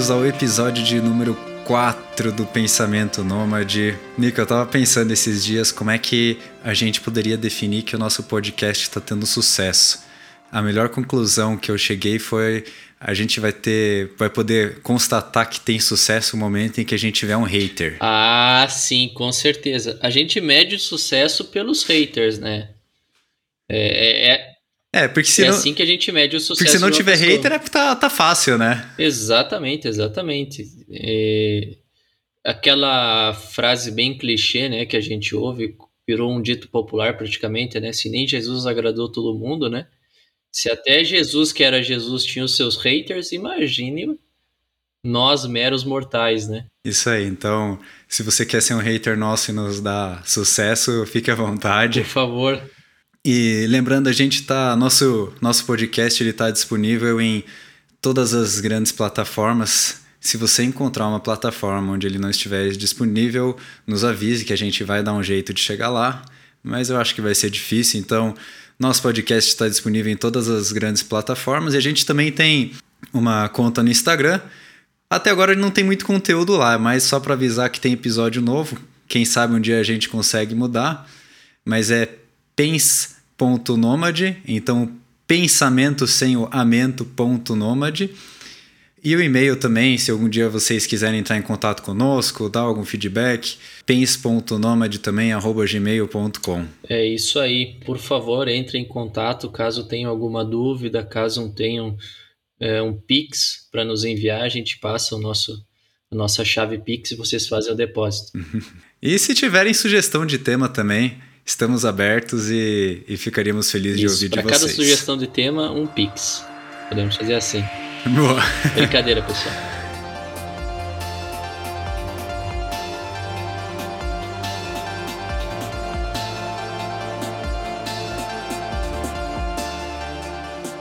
Bem-vindos ao episódio de número 4 do Pensamento Nômade. Nico, eu tava pensando esses dias como é que a gente poderia definir que o nosso podcast está tendo sucesso. A melhor conclusão que eu cheguei foi a gente vai ter, vai poder constatar que tem sucesso no momento em que a gente tiver um hater. Ah, sim, com certeza. A gente mede o sucesso pelos haters, né? É, é, é, porque se é não, assim que a gente mede o sucesso. porque se não tiver pessoa. hater é porque tá, tá fácil, né? Exatamente, exatamente. É, aquela frase bem clichê, né, que a gente ouve, virou um dito popular praticamente, né? Se nem Jesus agradou todo mundo, né? Se até Jesus, que era Jesus, tinha os seus haters, imagine nós, meros mortais, né? Isso aí, então, se você quer ser um hater nosso e nos dar sucesso, fique à vontade. Por favor. E lembrando, a gente tá. Nosso, nosso podcast ele tá disponível em todas as grandes plataformas. Se você encontrar uma plataforma onde ele não estiver disponível, nos avise que a gente vai dar um jeito de chegar lá. Mas eu acho que vai ser difícil, então nosso podcast está disponível em todas as grandes plataformas e a gente também tem uma conta no Instagram. Até agora não tem muito conteúdo lá, mas só para avisar que tem episódio novo. Quem sabe um dia a gente consegue mudar. Mas é pens.nomade, então pensamento sem o amento.nomade. E o e-mail também, se algum dia vocês quiserem entrar em contato conosco, dar algum feedback, pens.nomade também, arroba gmail.com. É isso aí. Por favor, entre em contato caso tenham alguma dúvida, caso não tenham é, um Pix para nos enviar, a gente passa o nosso, a nossa chave Pix e vocês fazem o depósito. E se tiverem sugestão de tema também, estamos abertos e, e ficaríamos felizes de Isso, ouvir de para cada vocês. sugestão de tema, um Pix. Podemos fazer assim. Boa. Brincadeira, pessoal.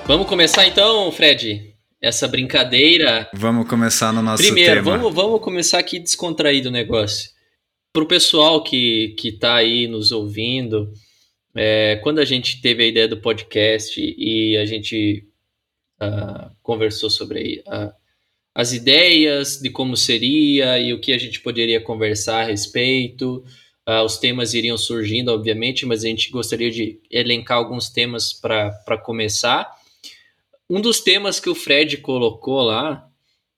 Vamos começar então, Fred? Essa brincadeira. Vamos começar no nosso Primeiro, tema. vamos, vamos começar aqui descontraído o negócio. Para o pessoal que, que tá aí nos ouvindo, é, quando a gente teve a ideia do podcast e a gente ah, conversou sobre ah, as ideias de como seria e o que a gente poderia conversar a respeito. Ah, os temas iriam surgindo, obviamente, mas a gente gostaria de elencar alguns temas para começar. Um dos temas que o Fred colocou lá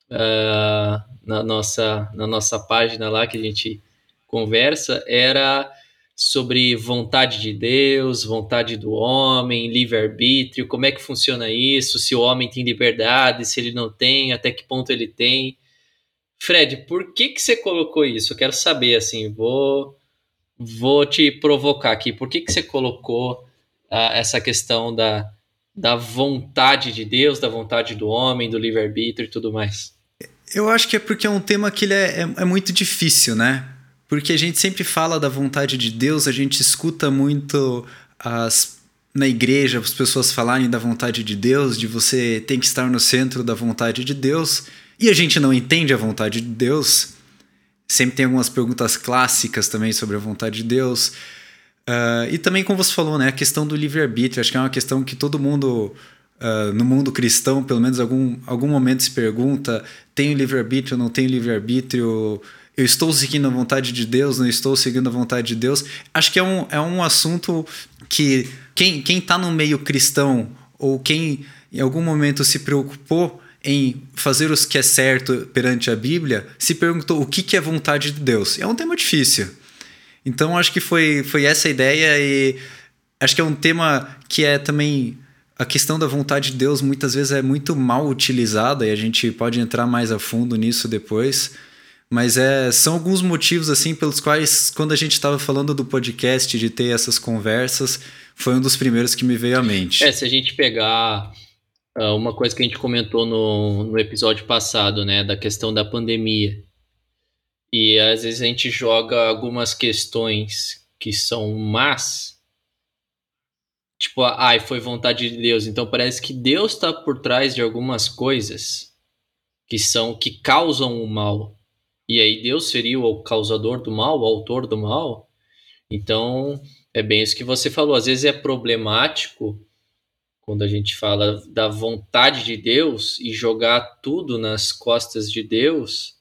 ah, na, nossa, na nossa página lá que a gente conversa era sobre vontade de Deus, vontade do homem, livre-arbítrio, como é que funciona isso, se o homem tem liberdade, se ele não tem, até que ponto ele tem. Fred, por que que você colocou isso? Eu quero saber, assim, vou, vou te provocar aqui. Por que que você colocou ah, essa questão da, da vontade de Deus, da vontade do homem, do livre-arbítrio e tudo mais? Eu acho que é porque é um tema que ele é, é, é muito difícil, né? Porque a gente sempre fala da vontade de Deus, a gente escuta muito as, na igreja as pessoas falarem da vontade de Deus, de você tem que estar no centro da vontade de Deus, e a gente não entende a vontade de Deus. Sempre tem algumas perguntas clássicas também sobre a vontade de Deus. Uh, e também, como você falou, né, a questão do livre-arbítrio, acho que é uma questão que todo mundo, uh, no mundo cristão, pelo menos algum, algum momento se pergunta: tenho livre-arbítrio, não tenho livre-arbítrio? Eu estou seguindo a vontade de Deus, não estou seguindo a vontade de Deus? Acho que é um, é um assunto que quem, quem tá no meio cristão ou quem em algum momento se preocupou em fazer o que é certo perante a Bíblia, se perguntou o que, que é vontade de Deus. É um tema difícil. Então acho que foi, foi essa a ideia e acho que é um tema que é também a questão da vontade de Deus muitas vezes é muito mal utilizada e a gente pode entrar mais a fundo nisso depois. Mas é, são alguns motivos assim pelos quais quando a gente estava falando do podcast de ter essas conversas foi um dos primeiros que me veio à mente. É, se a gente pegar uh, uma coisa que a gente comentou no, no episódio passado, né, da questão da pandemia. E às vezes a gente joga algumas questões que são más. Tipo, ai, foi vontade de Deus. Então parece que Deus está por trás de algumas coisas que são que causam o mal. E aí Deus seria o causador do mal, o autor do mal. Então, é bem isso que você falou. Às vezes é problemático quando a gente fala da vontade de Deus e jogar tudo nas costas de Deus,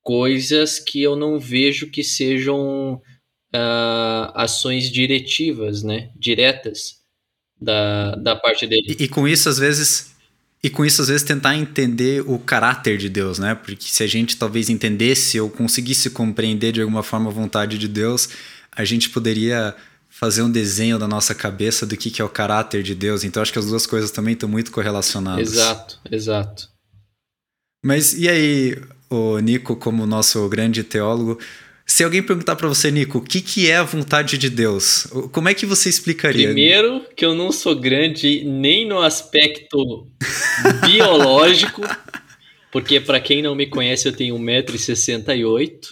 coisas que eu não vejo que sejam uh, ações diretivas, né? Diretas da, da parte dele. E, e, com isso, às vezes. E com isso, às vezes, tentar entender o caráter de Deus, né? Porque se a gente talvez entendesse ou conseguisse compreender de alguma forma a vontade de Deus, a gente poderia fazer um desenho da nossa cabeça do que, que é o caráter de Deus. Então, acho que as duas coisas também estão muito correlacionadas. Exato, exato. Mas e aí, o Nico, como nosso grande teólogo, se alguém perguntar para você, Nico, o que, que é a vontade de Deus? Como é que você explicaria? Primeiro, que eu não sou grande nem no aspecto biológico, porque para quem não me conhece, eu tenho 1,68m,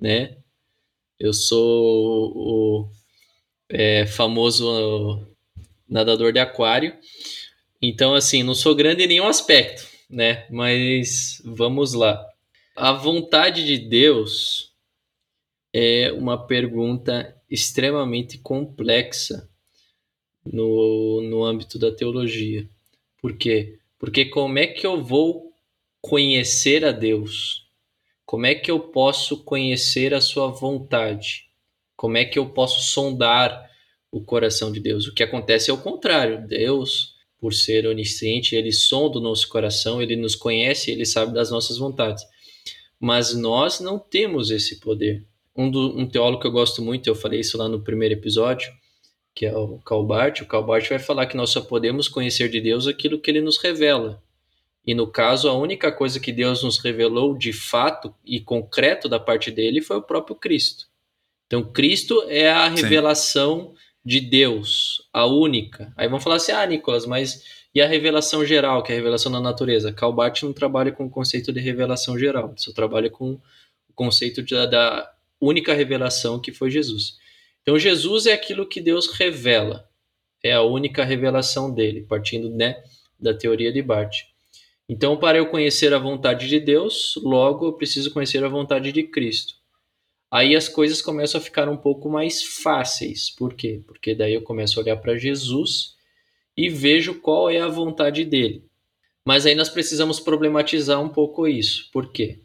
né? Eu sou o é, famoso nadador de aquário. Então, assim, não sou grande em nenhum aspecto, né? Mas vamos lá. A vontade de Deus é uma pergunta extremamente complexa no, no âmbito da teologia. Por quê? Porque como é que eu vou conhecer a Deus? Como é que eu posso conhecer a sua vontade? Como é que eu posso sondar o coração de Deus? O que acontece é o contrário. Deus, por ser onisciente, ele sonda o nosso coração, ele nos conhece, ele sabe das nossas vontades. Mas nós não temos esse poder um, do, um teólogo que eu gosto muito, eu falei isso lá no primeiro episódio, que é o Calbart. O Calbart vai falar que nós só podemos conhecer de Deus aquilo que ele nos revela. E no caso, a única coisa que Deus nos revelou de fato e concreto da parte dele foi o próprio Cristo. Então, Cristo é a revelação Sim. de Deus, a única. Aí vão falar assim: ah, Nicolas, mas e a revelação geral, que é a revelação da natureza? Calbart não trabalha com o conceito de revelação geral, só trabalha com o conceito de, da única revelação que foi Jesus. Então Jesus é aquilo que Deus revela, é a única revelação dele, partindo né, da teoria de Barth. Então, para eu conhecer a vontade de Deus, logo eu preciso conhecer a vontade de Cristo. Aí as coisas começam a ficar um pouco mais fáceis. Por quê? Porque daí eu começo a olhar para Jesus e vejo qual é a vontade dele. Mas aí nós precisamos problematizar um pouco isso. Por quê?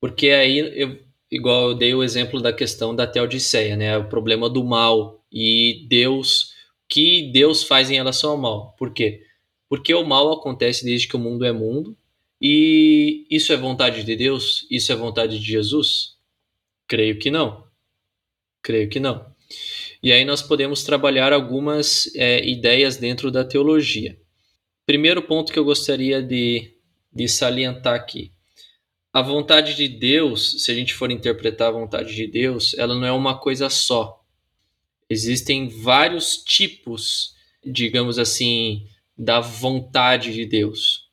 Porque aí eu, igual eu dei o exemplo da questão da Teodiceia, né? O problema do mal e Deus, que Deus faz em relação ao mal. Por quê? Porque o mal acontece desde que o mundo é mundo e isso é vontade de Deus? Isso é vontade de Jesus? Creio que não. Creio que não. E aí nós podemos trabalhar algumas é, ideias dentro da teologia. Primeiro ponto que eu gostaria de, de salientar aqui a vontade de Deus, se a gente for interpretar a vontade de Deus, ela não é uma coisa só. Existem vários tipos, digamos assim, da vontade de Deus.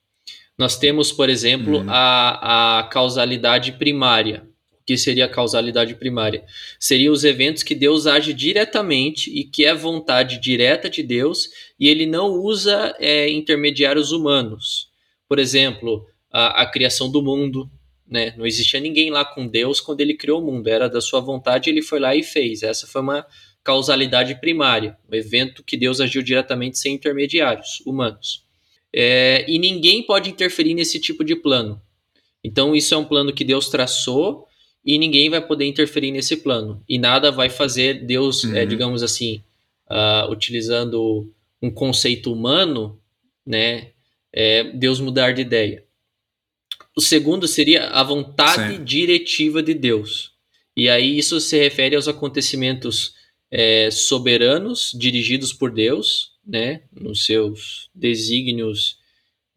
Nós temos, por exemplo, uhum. a, a causalidade primária. O que seria a causalidade primária? Seriam os eventos que Deus age diretamente e que é vontade direta de Deus e ele não usa é, intermediários humanos. Por exemplo, a, a criação do mundo, né? Não existia ninguém lá com Deus quando ele criou o mundo, era da sua vontade, ele foi lá e fez. Essa foi uma causalidade primária, um evento que Deus agiu diretamente sem intermediários humanos. É, e ninguém pode interferir nesse tipo de plano. Então, isso é um plano que Deus traçou e ninguém vai poder interferir nesse plano. E nada vai fazer Deus, é, uhum. é, digamos assim, uh, utilizando um conceito humano, né, é, Deus mudar de ideia. O segundo seria a vontade Sim. diretiva de Deus. E aí isso se refere aos acontecimentos é, soberanos dirigidos por Deus, né, nos seus desígnios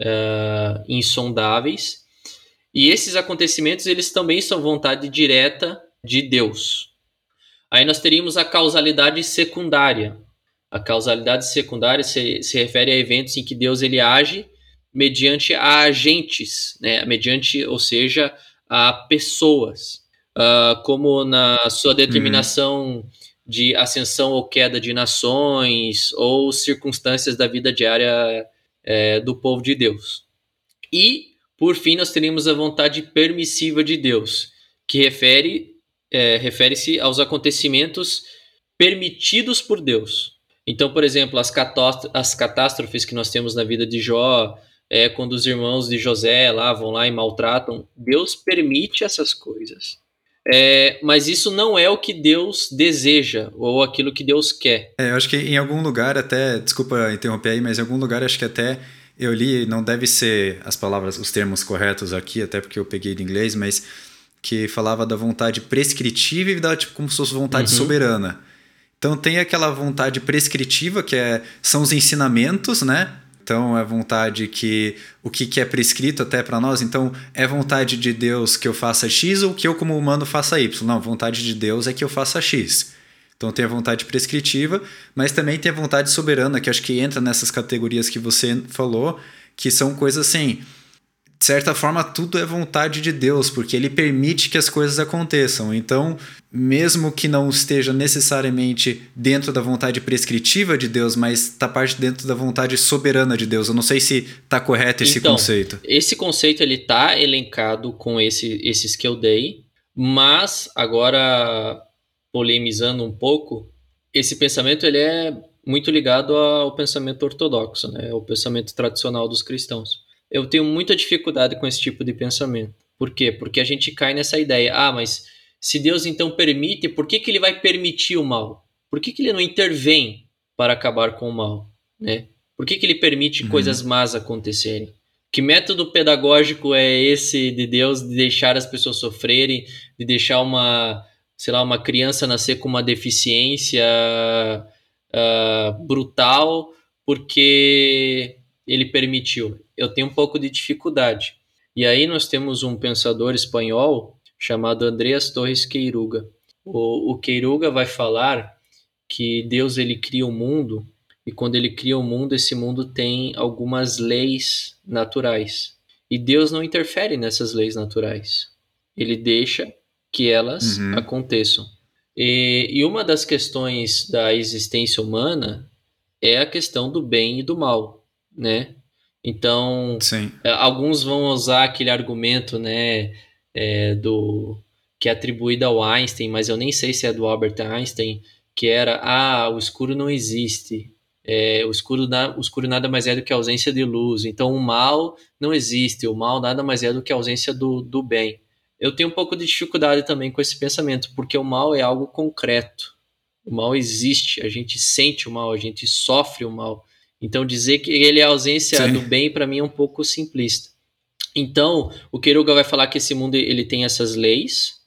uh, insondáveis. E esses acontecimentos eles também são vontade direta de Deus. Aí nós teríamos a causalidade secundária. A causalidade secundária se, se refere a eventos em que Deus ele age mediante a agentes, né? mediante, ou seja, a pessoas, uh, como na sua determinação uhum. de ascensão ou queda de nações ou circunstâncias da vida diária é, do povo de Deus. E, por fim, nós teríamos a vontade permissiva de Deus, que refere é, refere-se aos acontecimentos permitidos por Deus. Então, por exemplo, as, as catástrofes que nós temos na vida de Jó, é, quando os irmãos de José lá vão lá e maltratam, Deus permite essas coisas. É, mas isso não é o que Deus deseja ou aquilo que Deus quer. É, eu acho que em algum lugar até, desculpa interromper aí, mas em algum lugar acho que até eu li, não deve ser as palavras, os termos corretos aqui, até porque eu peguei de inglês, mas que falava da vontade prescritiva e da tipo como se fosse vontade uhum. soberana. Então tem aquela vontade prescritiva que é, são os ensinamentos, né? Então é vontade que o que, que é prescrito até para nós. Então é vontade de Deus que eu faça X ou que eu como humano faça Y. Não, vontade de Deus é que eu faça X. Então tem a vontade prescritiva, mas também tem a vontade soberana, que acho que entra nessas categorias que você falou, que são coisas assim de certa forma, tudo é vontade de Deus, porque Ele permite que as coisas aconteçam. Então, mesmo que não esteja necessariamente dentro da vontade prescritiva de Deus, mas está parte dentro da vontade soberana de Deus. Eu não sei se está correto esse então, conceito. Esse conceito ele está elencado com esse, esses que eu dei, mas agora polemizando um pouco, esse pensamento ele é muito ligado ao pensamento ortodoxo, né? O pensamento tradicional dos cristãos eu tenho muita dificuldade com esse tipo de pensamento. Por quê? Porque a gente cai nessa ideia, ah, mas se Deus então permite, por que, que ele vai permitir o mal? Por que, que ele não intervém para acabar com o mal? Né? Por que, que ele permite uhum. coisas más acontecerem? Que método pedagógico é esse de Deus de deixar as pessoas sofrerem, de deixar uma, sei lá, uma criança nascer com uma deficiência uh, brutal porque ele permitiu? eu tenho um pouco de dificuldade. E aí nós temos um pensador espanhol chamado Andreas Torres Queiruga. O, o Queiruga vai falar que Deus ele cria o mundo e quando ele cria o mundo, esse mundo tem algumas leis naturais. E Deus não interfere nessas leis naturais. Ele deixa que elas uhum. aconteçam. E, e uma das questões da existência humana é a questão do bem e do mal, né? Então, Sim. É, alguns vão usar aquele argumento, né, é, do que é atribuído ao Einstein, mas eu nem sei se é do Albert Einstein, que era, ah, o escuro não existe. É, o, escuro na, o escuro nada mais é do que a ausência de luz. Então, o mal não existe. O mal nada mais é do que a ausência do, do bem. Eu tenho um pouco de dificuldade também com esse pensamento, porque o mal é algo concreto. O mal existe, a gente sente o mal, a gente sofre o mal. Então dizer que ele é a ausência Sim. do bem para mim é um pouco simplista. Então o Queiroga vai falar que esse mundo ele tem essas leis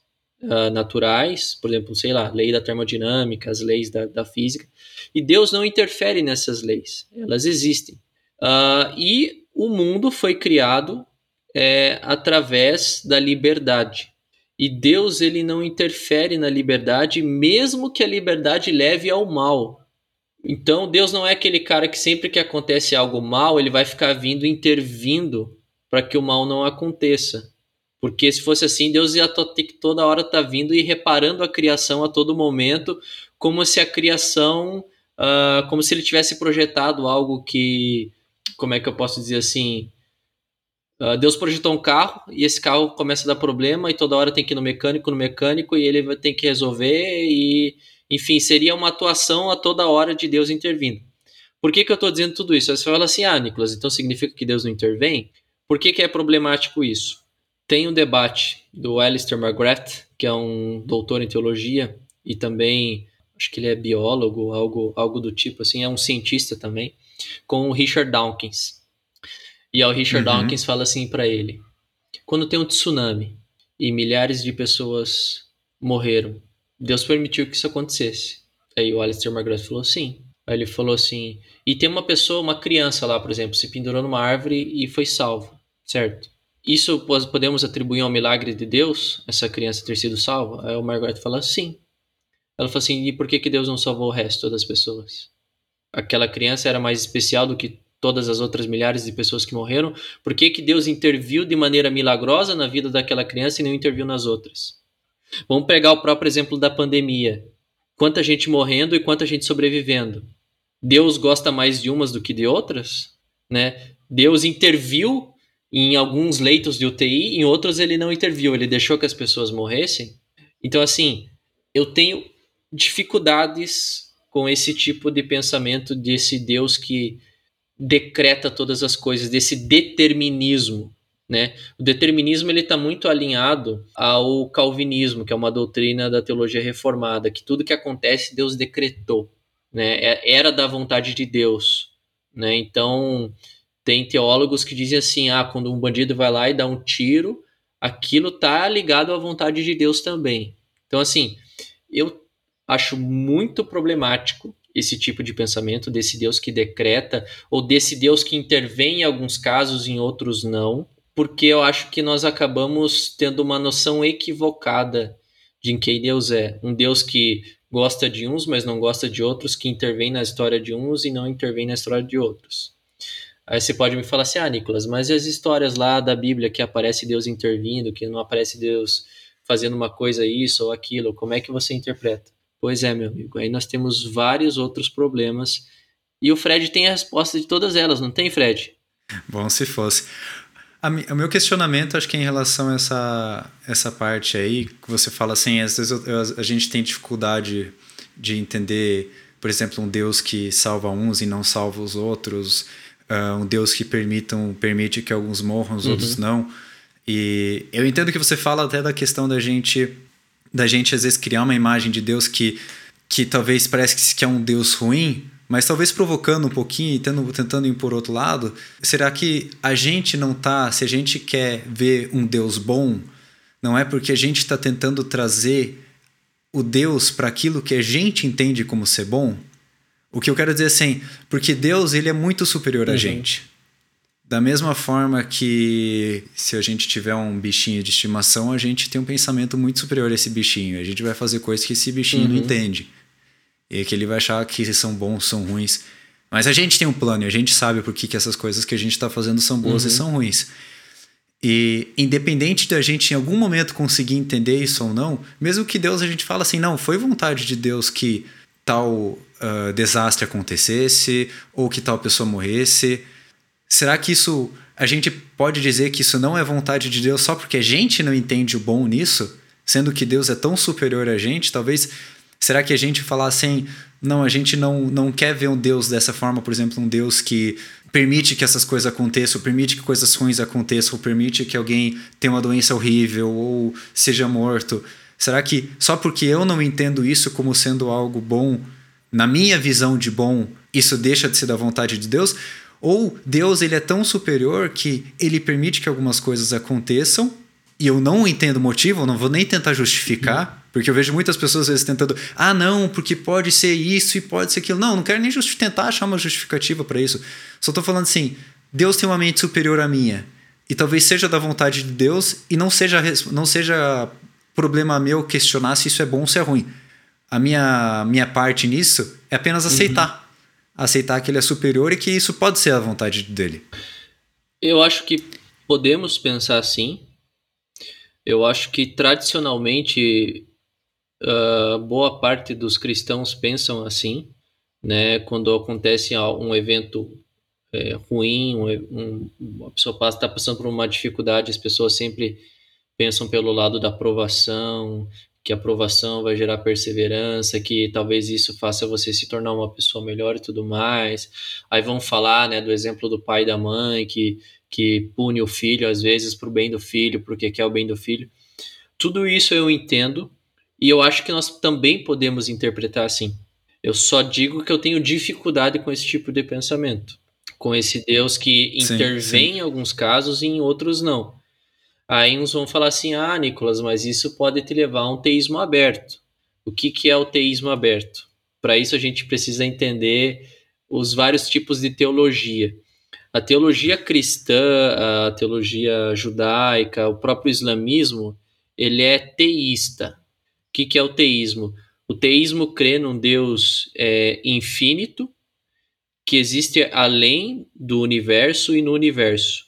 uh, naturais, por exemplo, sei lá, lei da termodinâmica, as leis da, da física, e Deus não interfere nessas leis, elas existem. Uh, e o mundo foi criado é, através da liberdade. E Deus ele não interfere na liberdade, mesmo que a liberdade leve ao mal. Então, Deus não é aquele cara que sempre que acontece algo mal, ele vai ficar vindo intervindo para que o mal não aconteça. Porque se fosse assim, Deus ia ter que toda hora estar tá vindo e reparando a criação a todo momento, como se a criação, uh, como se ele tivesse projetado algo que, como é que eu posso dizer assim, uh, Deus projetou um carro e esse carro começa a dar problema e toda hora tem que ir no mecânico, no mecânico e ele ter que resolver e enfim, seria uma atuação a toda hora de Deus intervindo. Por que, que eu estou dizendo tudo isso? Você fala assim, ah, Nicolas, então significa que Deus não intervém? Por que, que é problemático isso? Tem um debate do Alistair McGrath, que é um doutor em teologia e também, acho que ele é biólogo, algo, algo do tipo assim, é um cientista também, com o Richard Dawkins. E o Richard uhum. Dawkins fala assim para ele: quando tem um tsunami e milhares de pessoas morreram, Deus permitiu que isso acontecesse. Aí o Alistair McGrath falou sim. Aí ele falou assim: e tem uma pessoa, uma criança lá, por exemplo, se pendurou numa árvore e foi salva, certo? Isso podemos atribuir ao milagre de Deus, essa criança ter sido salva? Aí o Margaret fala sim. Ela falou assim: e por que, que Deus não salvou o resto das pessoas? Aquela criança era mais especial do que todas as outras milhares de pessoas que morreram? Por que, que Deus interviu de maneira milagrosa na vida daquela criança e não interviu nas outras? Vamos pegar o próprio exemplo da pandemia. Quanta gente morrendo e quanta gente sobrevivendo. Deus gosta mais de umas do que de outras, né? Deus interviu em alguns leitos de UTI, em outros ele não interviu, ele deixou que as pessoas morressem. Então assim, eu tenho dificuldades com esse tipo de pensamento desse Deus que decreta todas as coisas, desse determinismo. Né? O determinismo ele está muito alinhado ao calvinismo, que é uma doutrina da teologia reformada, que tudo que acontece Deus decretou, né? É, era da vontade de Deus, né? Então tem teólogos que dizem assim, ah, quando um bandido vai lá e dá um tiro, aquilo tá ligado à vontade de Deus também. Então assim, eu acho muito problemático esse tipo de pensamento desse Deus que decreta ou desse Deus que intervém em alguns casos, em outros não, porque eu acho que nós acabamos tendo uma noção equivocada de quem Deus é. Um Deus que gosta de uns, mas não gosta de outros, que intervém na história de uns e não intervém na história de outros. Aí você pode me falar assim, ah, Nicolas, mas e as histórias lá da Bíblia que aparece Deus intervindo, que não aparece Deus fazendo uma coisa isso ou aquilo, como é que você interpreta? Pois é, meu amigo, aí nós temos vários outros problemas e o Fred tem a resposta de todas elas, não tem, Fred? Bom se fosse. O meu questionamento, acho que é em relação a essa, essa parte aí, que você fala assim, às vezes eu, eu, a gente tem dificuldade de entender, por exemplo, um Deus que salva uns e não salva os outros, uh, um Deus que permitam, permite que alguns morram, os uhum. outros não. E eu entendo que você fala até da questão da gente da gente às vezes criar uma imagem de Deus que, que talvez parece que é um Deus ruim, mas talvez provocando um pouquinho e tentando, tentando ir por outro lado, será que a gente não tá, se a gente quer ver um Deus bom, não é porque a gente está tentando trazer o Deus para aquilo que a gente entende como ser bom? O que eu quero dizer assim, porque Deus ele é muito superior uhum. a gente. Da mesma forma que se a gente tiver um bichinho de estimação, a gente tem um pensamento muito superior a esse bichinho. A gente vai fazer coisas que esse bichinho uhum. não entende. E que ele vai achar que são bons, são ruins. Mas a gente tem um plano e a gente sabe por que, que essas coisas que a gente está fazendo são boas uhum. e são ruins. E independente de a gente em algum momento conseguir entender isso ou não, mesmo que Deus a gente fala assim, não, foi vontade de Deus que tal uh, desastre acontecesse ou que tal pessoa morresse Será que isso. A gente pode dizer que isso não é vontade de Deus só porque a gente não entende o bom nisso? Sendo que Deus é tão superior a gente? Talvez. Será que a gente falar assim. Não, a gente não, não quer ver um Deus dessa forma, por exemplo, um Deus que permite que essas coisas aconteçam, permite que coisas ruins aconteçam, permite que alguém tenha uma doença horrível ou seja morto. Será que só porque eu não entendo isso como sendo algo bom, na minha visão de bom, isso deixa de ser da vontade de Deus? Ou Deus ele é tão superior que ele permite que algumas coisas aconteçam e eu não entendo o motivo, não vou nem tentar justificar, porque eu vejo muitas pessoas às vezes tentando, ah, não, porque pode ser isso e pode ser aquilo. Não, não quero nem tentar achar uma justificativa para isso. Só estou falando assim, Deus tem uma mente superior à minha. E talvez seja da vontade de Deus e não seja, não seja problema meu questionar se isso é bom ou se é ruim. A minha, minha parte nisso é apenas aceitar. Uhum aceitar que ele é superior e que isso pode ser a vontade dele. Eu acho que podemos pensar assim. Eu acho que tradicionalmente uh, boa parte dos cristãos pensam assim, né? Quando acontece um evento é, ruim, um, um, uma pessoa está passando por uma dificuldade, as pessoas sempre pensam pelo lado da aprovação, que a aprovação vai gerar perseverança, que talvez isso faça você se tornar uma pessoa melhor e tudo mais. Aí vão falar, né, do exemplo do pai e da mãe que que pune o filho às vezes para o bem do filho, porque quer o bem do filho. Tudo isso eu entendo e eu acho que nós também podemos interpretar assim. Eu só digo que eu tenho dificuldade com esse tipo de pensamento, com esse Deus que intervém sim, sim. em alguns casos e em outros não. Aí uns vão falar assim: ah, Nicolas, mas isso pode te levar a um teísmo aberto. O que, que é o teísmo aberto? Para isso a gente precisa entender os vários tipos de teologia. A teologia cristã, a teologia judaica, o próprio islamismo, ele é teísta. O que, que é o teísmo? O teísmo crê num Deus é, infinito, que existe além do universo e no universo.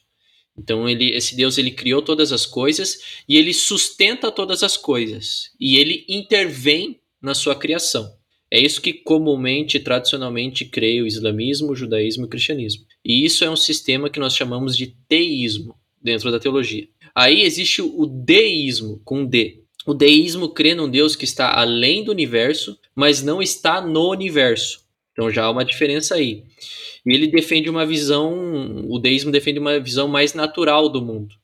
Então ele, esse Deus ele criou todas as coisas e ele sustenta todas as coisas e ele intervém na sua criação. É isso que comumente, tradicionalmente crê o islamismo, o judaísmo e o cristianismo. E isso é um sistema que nós chamamos de teísmo dentro da teologia. Aí existe o deísmo com D. O deísmo crê num Deus que está além do universo, mas não está no universo. Então já há uma diferença aí. E ele defende uma visão, o deísmo defende uma visão mais natural do mundo.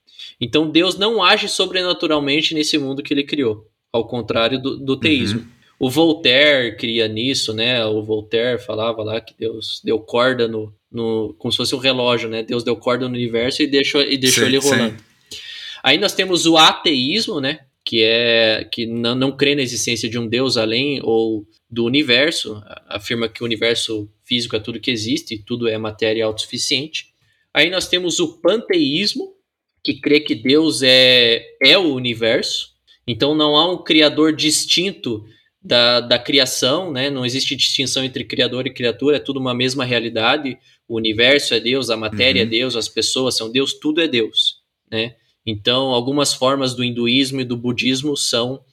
Então Deus não age sobrenaturalmente nesse mundo que ele criou, ao contrário do, do teísmo. Uhum. O Voltaire cria nisso, né? O Voltaire falava lá que Deus deu corda no, no como se fosse um relógio, né? Deus deu corda no universo e deixou, e deixou sim, ele rolando. Sim. Aí nós temos o ateísmo, né? Que é que não, não crê na existência de um Deus além ou do universo, afirma que o universo físico é tudo que existe, tudo é matéria autossuficiente. Aí nós temos o panteísmo, que crê que Deus é, é o universo, então não há um criador distinto da, da criação, né? não existe distinção entre criador e criatura, é tudo uma mesma realidade. O universo é Deus, a matéria é uhum. é Deus, as pessoas são Deus, tudo é Deus. Né? Então, algumas formas do hinduísmo e do budismo são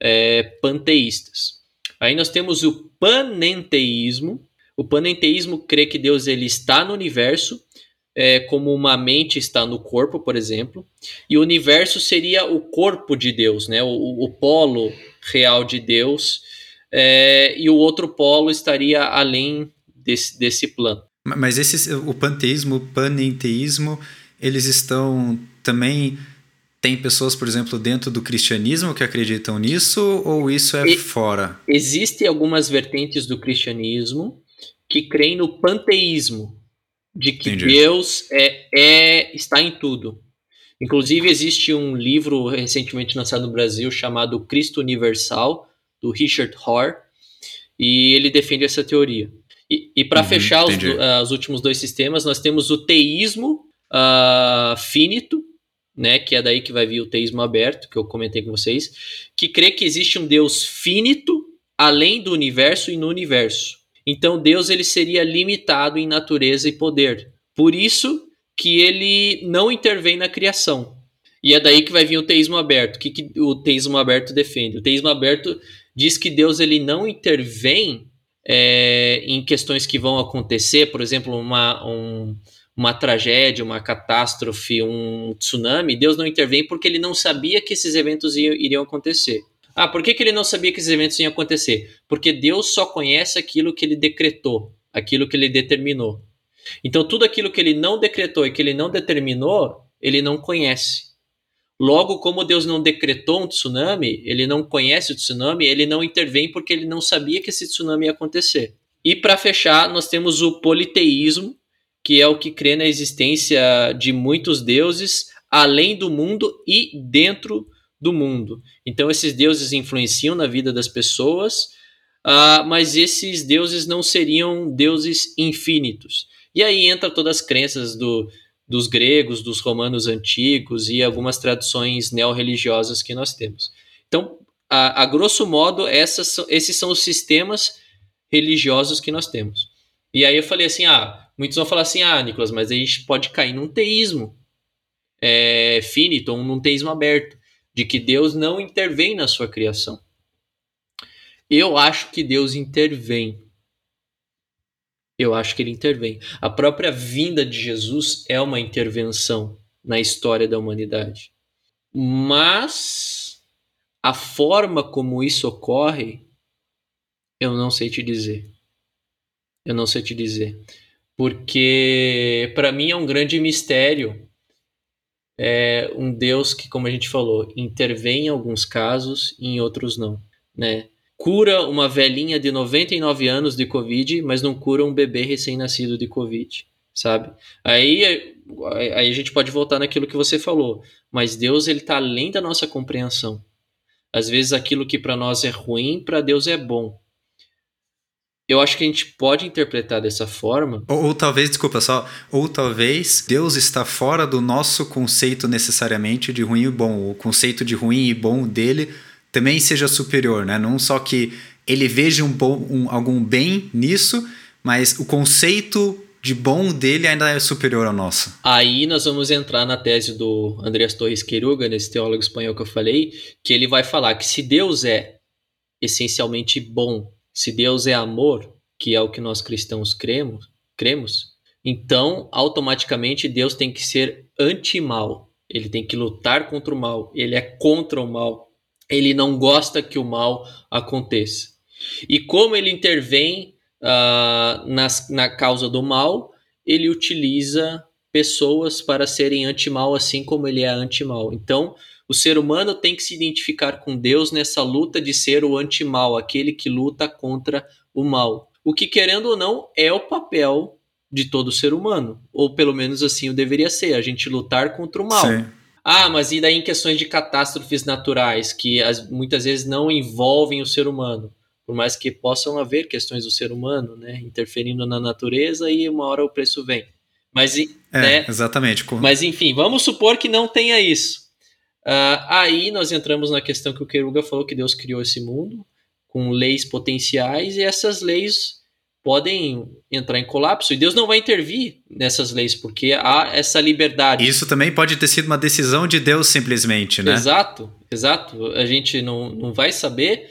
é, panteístas. Aí nós temos o panenteísmo. O panenteísmo crê que Deus ele está no universo, é, como uma mente está no corpo, por exemplo, e o universo seria o corpo de Deus, né? o, o polo real de Deus, é, e o outro polo estaria além desse, desse plano. Mas esse, o panteísmo, o panenteísmo, eles estão também. Tem pessoas, por exemplo, dentro do cristianismo que acreditam nisso, ou isso é e, fora? Existem algumas vertentes do cristianismo que creem no panteísmo, de que Entendi. Deus é, é está em tudo. Inclusive, existe um livro recentemente lançado no Brasil chamado Cristo Universal, do Richard Rohr, e ele defende essa teoria. E, e para uhum, fechar os, uh, os, últimos dois sistemas, nós temos o teísmo uh, finito, né, que é daí que vai vir o teísmo aberto, que eu comentei com vocês, que crê que existe um Deus finito além do universo e no universo. Então Deus ele seria limitado em natureza e poder. Por isso que ele não intervém na criação. E é daí que vai vir o teísmo aberto. O que, que o teísmo aberto defende? O teísmo aberto diz que Deus ele não intervém é, em questões que vão acontecer, por exemplo, uma, um, uma tragédia, uma catástrofe, um tsunami. Deus não intervém porque ele não sabia que esses eventos iriam acontecer. Ah, por que, que ele não sabia que esses eventos iam acontecer? Porque Deus só conhece aquilo que ele decretou, aquilo que ele determinou. Então, tudo aquilo que ele não decretou e que ele não determinou, ele não conhece. Logo, como Deus não decretou um tsunami, ele não conhece o tsunami, ele não intervém porque ele não sabia que esse tsunami ia acontecer. E para fechar, nós temos o politeísmo, que é o que crê na existência de muitos deuses além do mundo e dentro do mundo. Então, esses deuses influenciam na vida das pessoas, uh, mas esses deuses não seriam deuses infinitos. E aí entra todas as crenças do, dos gregos, dos romanos antigos e algumas tradições neorreligiosas que nós temos. Então, a, a grosso modo, essas, esses são os sistemas religiosos que nós temos. E aí eu falei assim, ah, muitos vão falar assim, ah, Nicolas, mas a gente pode cair num teísmo é, finito, num teísmo aberto de que Deus não intervém na sua criação. Eu acho que Deus intervém. Eu acho que ele intervém. A própria vinda de Jesus é uma intervenção na história da humanidade. Mas a forma como isso ocorre, eu não sei te dizer. Eu não sei te dizer. Porque para mim é um grande mistério é um Deus que, como a gente falou, intervém em alguns casos e em outros não, né? Cura uma velhinha de 99 anos de Covid, mas não cura um bebê recém-nascido de Covid, sabe? Aí, aí a gente pode voltar naquilo que você falou, mas Deus ele está além da nossa compreensão. Às vezes aquilo que para nós é ruim, para Deus é bom eu acho que a gente pode interpretar dessa forma. Ou, ou, talvez, desculpa só, ou talvez Deus está fora do nosso conceito necessariamente de ruim e bom. O conceito de ruim e bom dele também seja superior, né? Não só que ele veja um bom, um, algum bem nisso, mas o conceito de bom dele ainda é superior ao nosso. Aí nós vamos entrar na tese do Andreas Torres Queiruga, nesse teólogo espanhol que eu falei, que ele vai falar que se Deus é essencialmente bom se Deus é amor, que é o que nós cristãos cremos, cremos, então automaticamente Deus tem que ser anti-mal. Ele tem que lutar contra o mal. Ele é contra o mal. Ele não gosta que o mal aconteça. E como ele intervém uh, nas, na causa do mal, ele utiliza pessoas para serem anti-mal, assim como ele é anti-mal. Então, o ser humano tem que se identificar com Deus nessa luta de ser o anti-mal, aquele que luta contra o mal. O que, querendo ou não, é o papel de todo ser humano. Ou pelo menos assim o deveria ser, a gente lutar contra o mal. Sim. Ah, mas e daí em questões de catástrofes naturais, que as, muitas vezes não envolvem o ser humano? Por mais que possam haver questões do ser humano, né? Interferindo na natureza e uma hora o preço vem. Mas, é, né? exatamente. Mas enfim, vamos supor que não tenha isso. Uh, aí nós entramos na questão que o Queruga falou que Deus criou esse mundo com leis potenciais e essas leis podem entrar em colapso e Deus não vai intervir nessas leis porque há essa liberdade. Isso também pode ter sido uma decisão de Deus simplesmente, né? Exato, exato. A gente não, não vai saber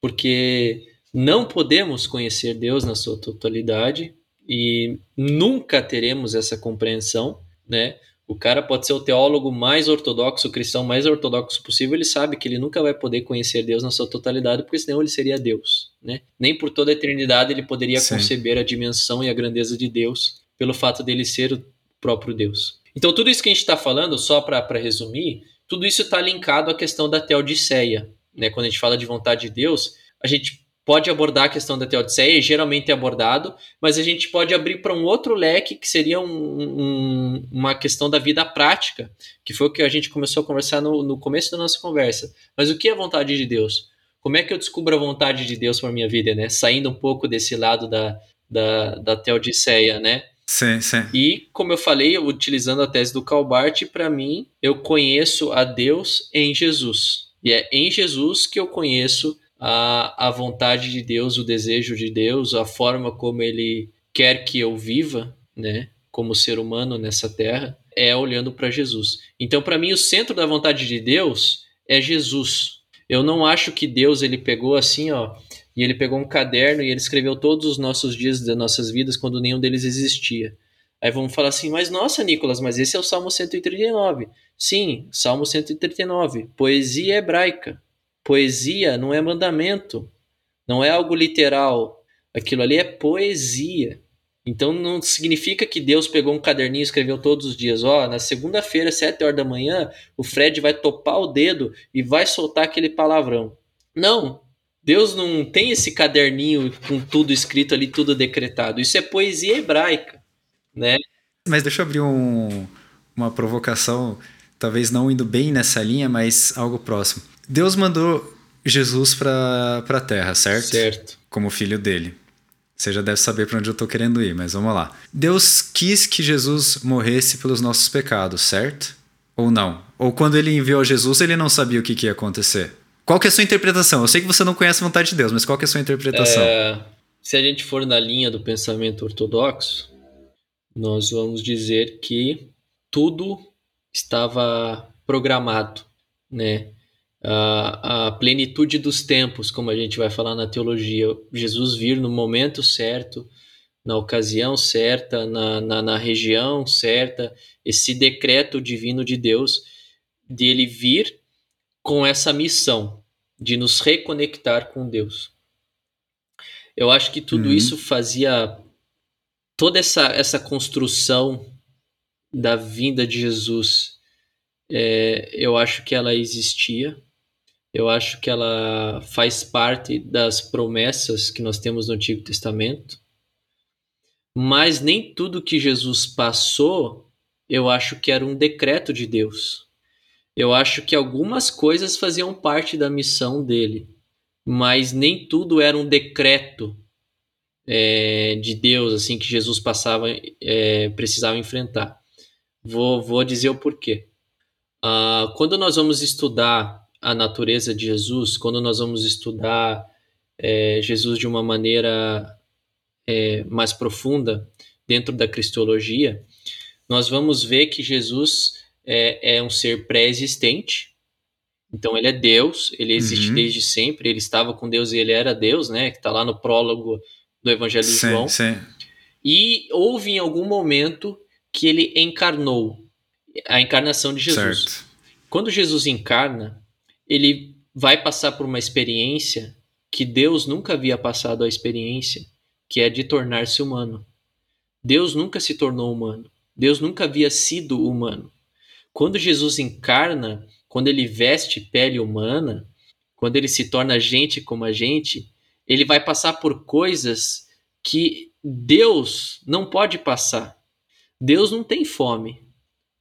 porque não podemos conhecer Deus na sua totalidade e nunca teremos essa compreensão, né? O cara pode ser o teólogo mais ortodoxo, o cristão mais ortodoxo possível, ele sabe que ele nunca vai poder conhecer Deus na sua totalidade, porque senão ele seria Deus, né? Nem por toda a eternidade ele poderia Sim. conceber a dimensão e a grandeza de Deus, pelo fato dele ser o próprio Deus. Então, tudo isso que a gente está falando, só para resumir, tudo isso está linkado à questão da teodiceia. Né? Quando a gente fala de vontade de Deus, a gente pode abordar a questão da teodiceia, e geralmente é abordado, mas a gente pode abrir para um outro leque que seria um, um, uma questão da vida prática, que foi o que a gente começou a conversar no, no começo da nossa conversa. Mas o que é a vontade de Deus? Como é que eu descubro a vontade de Deus para minha vida, né? Saindo um pouco desse lado da, da, da teodiceia, né? Sim, sim. E, como eu falei, utilizando a tese do Calbart, para mim, eu conheço a Deus em Jesus. E é em Jesus que eu conheço a, a vontade de Deus, o desejo de Deus, a forma como Ele quer que eu viva, né, como ser humano nessa terra, é olhando para Jesus. Então, para mim, o centro da vontade de Deus é Jesus. Eu não acho que Deus ele pegou assim, ó, e ele pegou um caderno e ele escreveu todos os nossos dias das nossas vidas quando nenhum deles existia. Aí vamos falar assim, mas nossa, Nicolas, mas esse é o Salmo 139. Sim, Salmo 139, poesia hebraica. Poesia não é mandamento, não é algo literal. Aquilo ali é poesia. Então não significa que Deus pegou um caderninho e escreveu todos os dias, ó, oh, na segunda-feira, sete horas da manhã, o Fred vai topar o dedo e vai soltar aquele palavrão. Não, Deus não tem esse caderninho com tudo escrito ali, tudo decretado. Isso é poesia hebraica, né? Mas deixa eu abrir um, uma provocação, talvez não indo bem nessa linha, mas algo próximo. Deus mandou Jesus para a Terra, certo? Certo. Como filho dele. Você já deve saber para onde eu estou querendo ir, mas vamos lá. Deus quis que Jesus morresse pelos nossos pecados, certo? Ou não? Ou quando ele enviou Jesus, ele não sabia o que, que ia acontecer? Qual que é a sua interpretação? Eu sei que você não conhece a vontade de Deus, mas qual que é a sua interpretação? É, se a gente for na linha do pensamento ortodoxo, nós vamos dizer que tudo estava programado, né? A, a plenitude dos tempos, como a gente vai falar na teologia, Jesus vir no momento certo, na ocasião certa, na, na, na região certa, esse decreto divino de Deus, de ele vir com essa missão de nos reconectar com Deus. Eu acho que tudo uhum. isso fazia toda essa, essa construção da vinda de Jesus. É, eu acho que ela existia, eu acho que ela faz parte das promessas que nós temos no Antigo Testamento. Mas nem tudo que Jesus passou, eu acho que era um decreto de Deus. Eu acho que algumas coisas faziam parte da missão dele, mas nem tudo era um decreto é, de Deus, assim, que Jesus passava, é, precisava enfrentar. Vou, vou dizer o porquê. Uh, quando nós vamos estudar a natureza de Jesus, quando nós vamos estudar é, Jesus de uma maneira é, mais profunda dentro da cristologia, nós vamos ver que Jesus é, é um ser pré-existente. Então ele é Deus, ele existe uhum. desde sempre, ele estava com Deus e ele era Deus, né? Que está lá no prólogo do Evangelho de João. Sim. E houve em algum momento que ele encarnou a encarnação de Jesus. Certo. Quando Jesus encarna, ele vai passar por uma experiência que Deus nunca havia passado a experiência, que é de tornar-se humano. Deus nunca se tornou humano. Deus nunca havia sido humano. Quando Jesus encarna, quando ele veste pele humana, quando ele se torna gente como a gente, ele vai passar por coisas que Deus não pode passar. Deus não tem fome.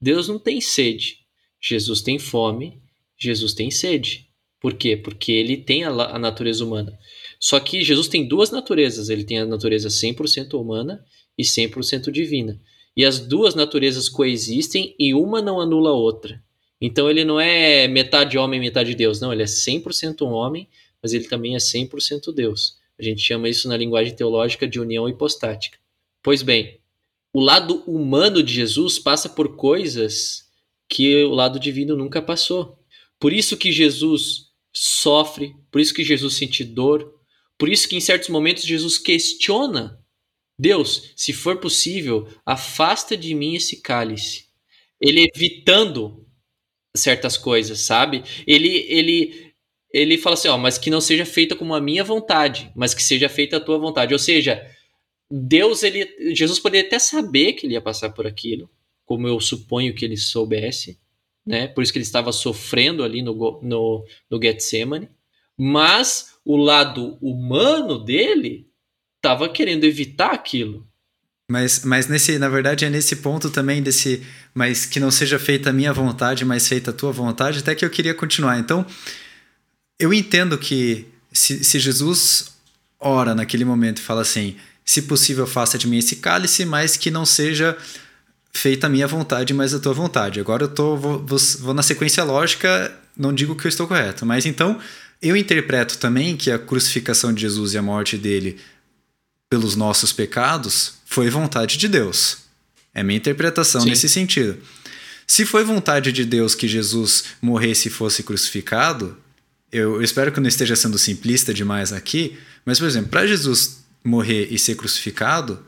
Deus não tem sede. Jesus tem fome, Jesus tem sede. Por quê? Porque ele tem a, a natureza humana. Só que Jesus tem duas naturezas. Ele tem a natureza 100% humana e 100% divina. E as duas naturezas coexistem e uma não anula a outra. Então ele não é metade homem, metade Deus. Não, ele é 100% homem, mas ele também é 100% Deus. A gente chama isso na linguagem teológica de união hipostática. Pois bem, o lado humano de Jesus passa por coisas que o lado divino nunca passou. Por isso que Jesus sofre, por isso que Jesus sente dor, por isso que em certos momentos Jesus questiona: Deus, se for possível, afasta de mim esse cálice. Ele evitando certas coisas, sabe? Ele ele ele fala assim, ó, mas que não seja feita como a minha vontade, mas que seja feita a tua vontade. Ou seja, Deus ele Jesus poderia até saber que ele ia passar por aquilo, como eu suponho que ele soubesse, né? Por isso que ele estava sofrendo ali no, no, no Getsemane. Mas o lado humano dele estava querendo evitar aquilo. Mas, mas nesse, na verdade, é nesse ponto também desse, mas que não seja feita a minha vontade, mas feita a tua vontade, até que eu queria continuar. Então, eu entendo que se, se Jesus ora naquele momento e fala assim, se possível, faça de mim esse cálice, mas que não seja feita a minha vontade, mas a tua vontade. Agora eu tô, vou, vou, vou na sequência lógica, não digo que eu estou correto, mas então eu interpreto também que a crucificação de Jesus e a morte dele pelos nossos pecados foi vontade de Deus. É minha interpretação Sim. nesse sentido. Se foi vontade de Deus que Jesus morresse e fosse crucificado, eu espero que eu não esteja sendo simplista demais aqui, mas, por exemplo, para Jesus morrer e ser crucificado,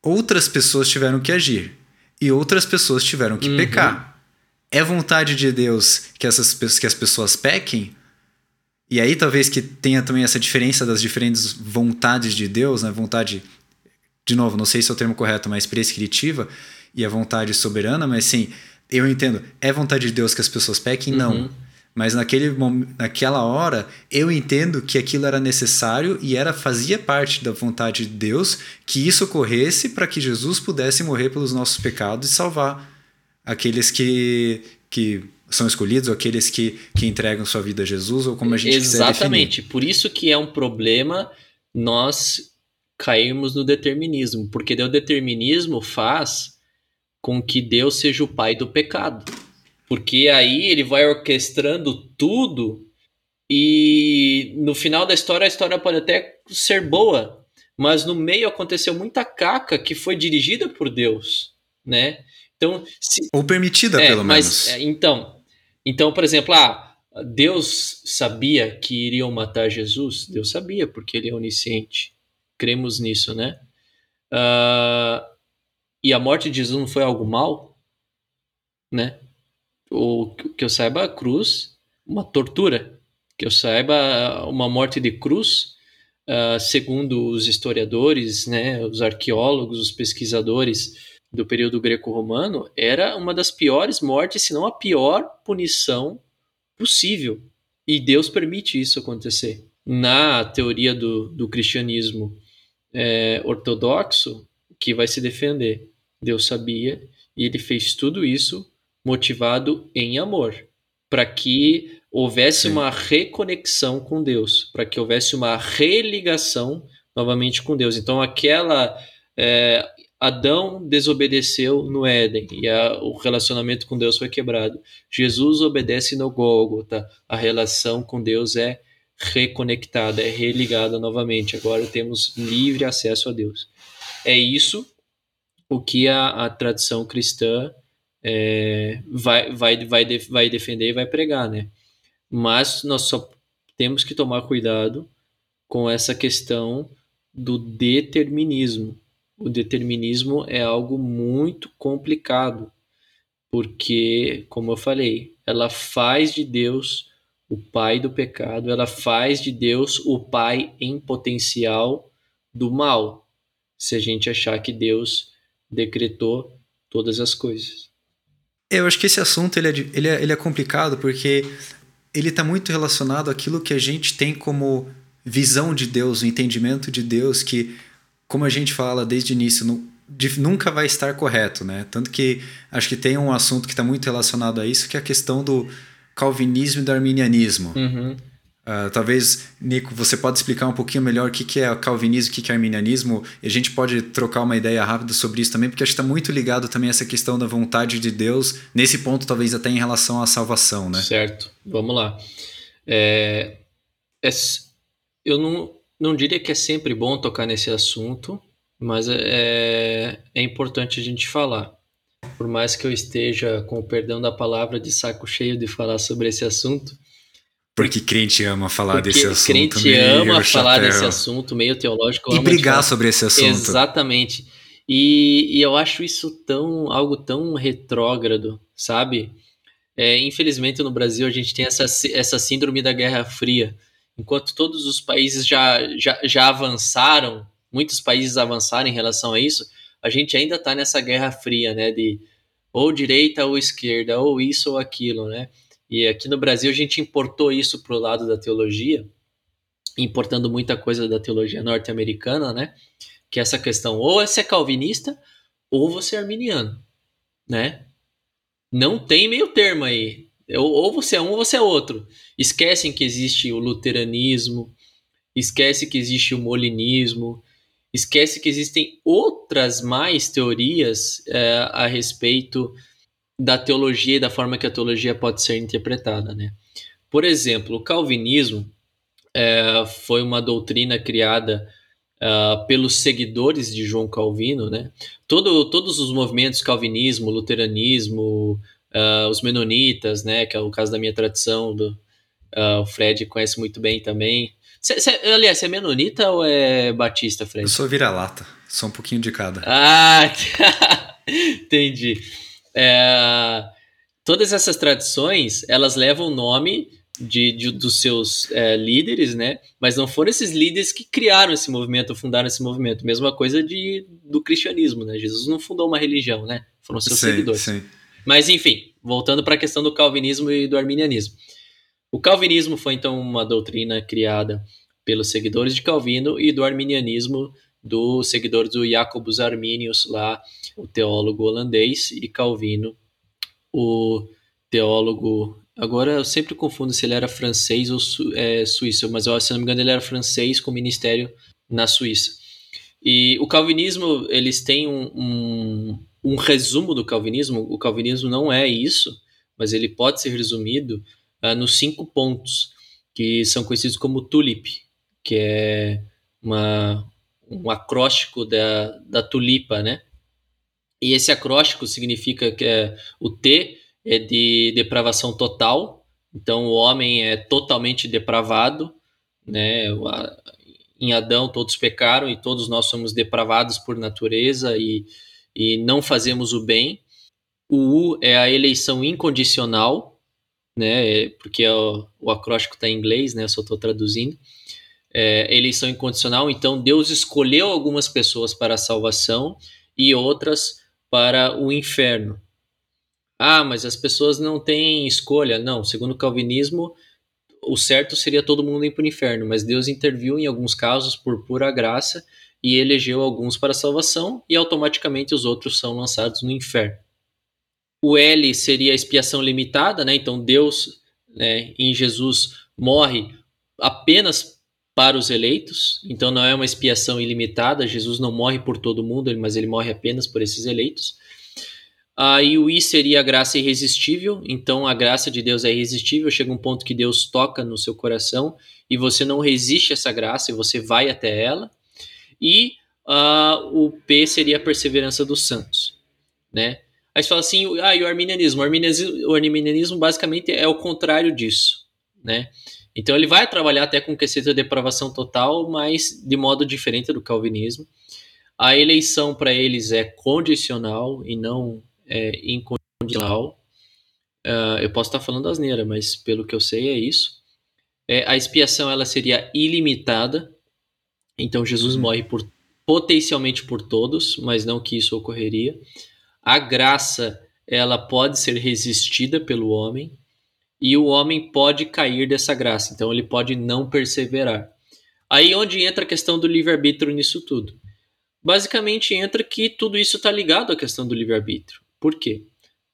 outras pessoas tiveram que agir e outras pessoas tiveram que uhum. pecar. É vontade de Deus que, essas, que as pessoas pequem? E aí talvez que tenha também essa diferença das diferentes vontades de Deus, né? Vontade, de novo, não sei se é o termo correto, mas prescritiva e a vontade soberana, mas sim, eu entendo, é vontade de Deus que as pessoas pequem? Uhum. Mas naquele, naquela hora, eu entendo que aquilo era necessário e era fazia parte da vontade de Deus que isso ocorresse para que Jesus pudesse morrer pelos nossos pecados e salvar aqueles que, que são escolhidos, ou aqueles que, que entregam sua vida a Jesus, ou como a gente Exatamente. Por isso que é um problema nós cairmos no determinismo, porque o determinismo faz com que Deus seja o pai do pecado. Porque aí ele vai orquestrando tudo e no final da história a história pode até ser boa, mas no meio aconteceu muita caca que foi dirigida por Deus, né? Então, se... ou permitida é, pelo mas, menos. É, então, então, por exemplo, ah, Deus sabia que iriam matar Jesus? Deus sabia, porque ele é onisciente. Cremos nisso, né? Uh, e a morte de Jesus não foi algo mal? Né? O que eu saiba, a cruz, uma tortura. Que eu saiba, uma morte de cruz, uh, segundo os historiadores, né, os arqueólogos, os pesquisadores do período greco-romano, era uma das piores mortes, se não a pior punição possível. E Deus permite isso acontecer. Na teoria do, do cristianismo é, ortodoxo, que vai se defender? Deus sabia e ele fez tudo isso motivado em amor, para que houvesse Sim. uma reconexão com Deus, para que houvesse uma religação novamente com Deus. Então, aquela. É, Adão desobedeceu no Éden e a, o relacionamento com Deus foi quebrado. Jesus obedece no Gólgota, a relação com Deus é reconectada, é religada novamente. Agora temos livre acesso a Deus. É isso o que a, a tradição cristã é, vai, vai, vai, vai defender e vai pregar, né? Mas nós só temos que tomar cuidado com essa questão do determinismo. O determinismo é algo muito complicado, porque, como eu falei, ela faz de Deus o pai do pecado, ela faz de Deus o pai em potencial do mal, se a gente achar que Deus decretou todas as coisas. Eu acho que esse assunto ele é, ele é, ele é complicado porque ele está muito relacionado àquilo que a gente tem como visão de Deus, o entendimento de Deus, que, como a gente fala desde o início, no, de, nunca vai estar correto, né? Tanto que acho que tem um assunto que está muito relacionado a isso, que é a questão do calvinismo e do arminianismo. Uhum. Uh, talvez, Nico, você pode explicar um pouquinho melhor o que, que é calvinismo, o que, que é arminianismo, e a gente pode trocar uma ideia rápida sobre isso também, porque acho que está muito ligado também essa questão da vontade de Deus, nesse ponto talvez até em relação à salvação, né? Certo, vamos lá. É, é, eu não, não diria que é sempre bom tocar nesse assunto, mas é, é importante a gente falar. Por mais que eu esteja, com o perdão da palavra, de saco cheio de falar sobre esse assunto, porque crente ama falar Porque desse assunto. Crente ama falar desse assunto, meio teológico. E brigar sobre esse assunto. Exatamente. E, e, eu acho isso tão algo tão retrógrado, sabe? É, infelizmente no Brasil a gente tem essa, essa síndrome da Guerra Fria. Enquanto todos os países já, já, já avançaram, muitos países avançaram em relação a isso, a gente ainda está nessa Guerra Fria, né? De ou direita ou esquerda, ou isso ou aquilo, né? E aqui no Brasil a gente importou isso para o lado da teologia, importando muita coisa da teologia norte-americana, né? Que é essa questão, ou você é calvinista ou você é arminiano, né? Não tem meio termo aí. Ou você é um ou você é outro. Esquecem que existe o luteranismo, esquece que existe o molinismo, esquece que existem outras mais teorias é, a respeito da teologia e da forma que a teologia pode ser interpretada, né? Por exemplo, o calvinismo é, foi uma doutrina criada uh, pelos seguidores de João Calvino, né? Todo, todos os movimentos calvinismo, luteranismo, uh, os menonitas, né? Que é o caso da minha tradição, do, uh, o Fred conhece muito bem também. Cê, cê, aliás, você é menonita ou é batista, Fred? Eu sou vira-lata, sou um pouquinho de cada. Ah, entendi. É, todas essas tradições, elas levam o nome de, de dos seus é, líderes, né? Mas não foram esses líderes que criaram esse movimento, fundaram esse movimento. Mesma coisa de, do cristianismo, né? Jesus não fundou uma religião, né? Foram seus sim, seguidores. Sim. Mas enfim, voltando para a questão do calvinismo e do arminianismo. O calvinismo foi então uma doutrina criada pelos seguidores de Calvino e do arminianismo dos seguidores do Jacobus Arminius, lá, o teólogo holandês, e Calvino, o teólogo. Agora eu sempre confundo se ele era francês ou su, é, suíço, mas eu, se não me engano ele era francês com ministério na Suíça. E o calvinismo, eles têm um, um, um resumo do calvinismo. O calvinismo não é isso, mas ele pode ser resumido uh, nos cinco pontos, que são conhecidos como tulip, que é uma, um acróstico da, da tulipa, né? E esse acróstico significa que é, o T é de depravação total, então o homem é totalmente depravado, né? Em Adão todos pecaram e todos nós somos depravados por natureza e, e não fazemos o bem. O U é a eleição incondicional, né? Porque o, o acróstico está em inglês, né? Eu só estou traduzindo é, eleição incondicional, então Deus escolheu algumas pessoas para a salvação e outras para o inferno. Ah, mas as pessoas não têm escolha. Não, segundo o calvinismo, o certo seria todo mundo ir para o inferno, mas Deus interviu em alguns casos por pura graça e elegeu alguns para a salvação e automaticamente os outros são lançados no inferno. O L seria a expiação limitada, né? Então Deus, né, em Jesus, morre apenas para os eleitos, então não é uma expiação ilimitada, Jesus não morre por todo mundo, mas ele morre apenas por esses eleitos. Aí o I seria a graça irresistível, então a graça de Deus é irresistível, chega um ponto que Deus toca no seu coração e você não resiste a essa graça e você vai até ela. E uh, o P seria a perseverança dos santos, né? Aí você fala assim, ah, e o arminianismo? O arminianismo, o arminianismo basicamente é o contrário disso, né? Então ele vai trabalhar até com questão de depravação total, mas de modo diferente do calvinismo. A eleição para eles é condicional e não é incondicional. Uh, eu posso estar falando asneira, mas pelo que eu sei é isso. é, a expiação ela seria ilimitada. Então Jesus uhum. morre por potencialmente por todos, mas não que isso ocorreria. A graça ela pode ser resistida pelo homem e o homem pode cair dessa graça, então ele pode não perseverar. Aí onde entra a questão do livre-arbítrio nisso tudo. Basicamente entra que tudo isso está ligado à questão do livre-arbítrio. Por quê?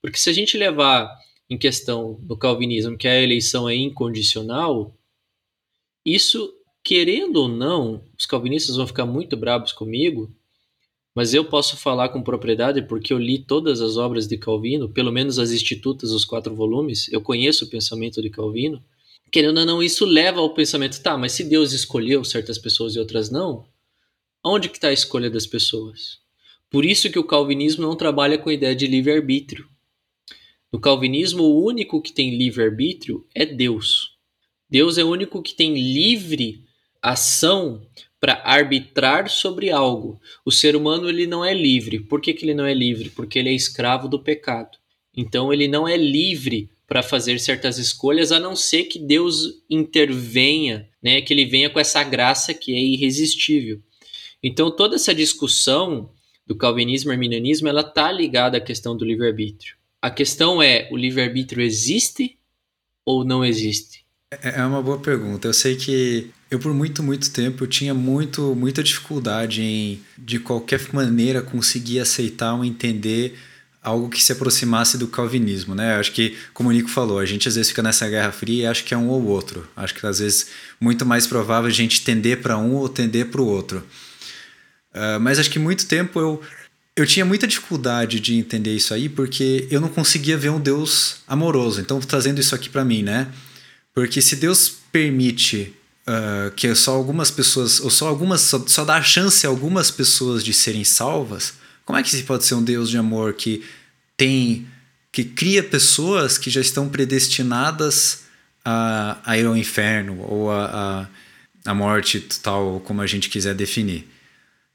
Porque se a gente levar em questão no calvinismo que a eleição é incondicional, isso, querendo ou não, os calvinistas vão ficar muito bravos comigo, mas eu posso falar com propriedade porque eu li todas as obras de Calvino, pelo menos as institutas, os quatro volumes, eu conheço o pensamento de Calvino. Querendo ou não, isso leva ao pensamento, tá, mas se Deus escolheu certas pessoas e outras não, onde que está a escolha das pessoas? Por isso que o calvinismo não trabalha com a ideia de livre-arbítrio. No calvinismo, o único que tem livre-arbítrio é Deus. Deus é o único que tem livre ação para arbitrar sobre algo. O ser humano ele não é livre. Por que, que ele não é livre? Porque ele é escravo do pecado. Então ele não é livre para fazer certas escolhas, a não ser que Deus intervenha, né? que ele venha com essa graça que é irresistível. Então toda essa discussão do calvinismo e arminianismo ela está ligada à questão do livre-arbítrio. A questão é: o livre-arbítrio existe ou não existe? É, é uma boa pergunta. Eu sei que eu por muito, muito tempo eu tinha muito, muita dificuldade em, de qualquer maneira, conseguir aceitar ou entender algo que se aproximasse do calvinismo, né? Acho que, como o Nico falou, a gente às vezes fica nessa guerra fria e acha que é um ou outro. Acho que às vezes muito mais provável a gente tender para um ou tender para o outro. Uh, mas acho que muito tempo eu eu tinha muita dificuldade de entender isso aí porque eu não conseguia ver um Deus amoroso. Então, trazendo isso aqui para mim, né? Porque se Deus permite uh, que só algumas pessoas, ou só algumas, só, só dá a chance a algumas pessoas de serem salvas, como é que se pode ser um Deus de amor que tem, que cria pessoas que já estão predestinadas a, a ir ao inferno ou a, a, a morte total, como a gente quiser definir?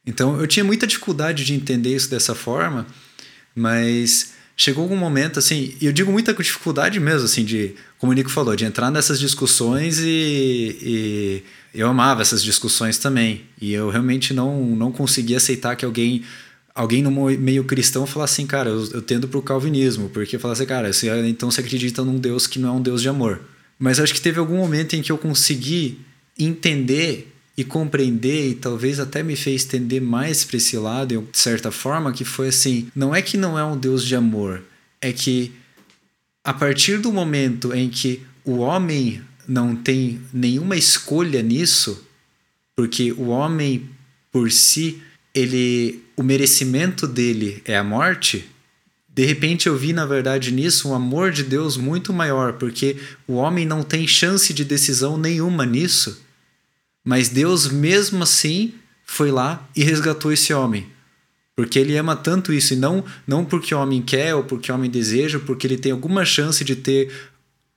Então eu tinha muita dificuldade de entender isso dessa forma, mas chegou algum momento, assim, e eu digo muita dificuldade mesmo, assim, de, como o Nico falou, de entrar nessas discussões e, e eu amava essas discussões também. E eu realmente não, não conseguia aceitar que alguém alguém no meio cristão falasse assim, cara, eu, eu tendo pro calvinismo, porque falasse, cara, você, então você acredita num Deus que não é um Deus de amor. Mas acho que teve algum momento em que eu consegui entender e compreender e talvez até me fez tender mais para esse lado, de certa forma, que foi assim: não é que não é um Deus de amor, é que a partir do momento em que o homem não tem nenhuma escolha nisso, porque o homem por si, ele o merecimento dele é a morte, de repente eu vi na verdade nisso um amor de Deus muito maior, porque o homem não tem chance de decisão nenhuma nisso. Mas Deus, mesmo assim, foi lá e resgatou esse homem. Porque ele ama tanto isso, e não, não porque o homem quer ou porque o homem deseja, porque ele tem alguma chance de ter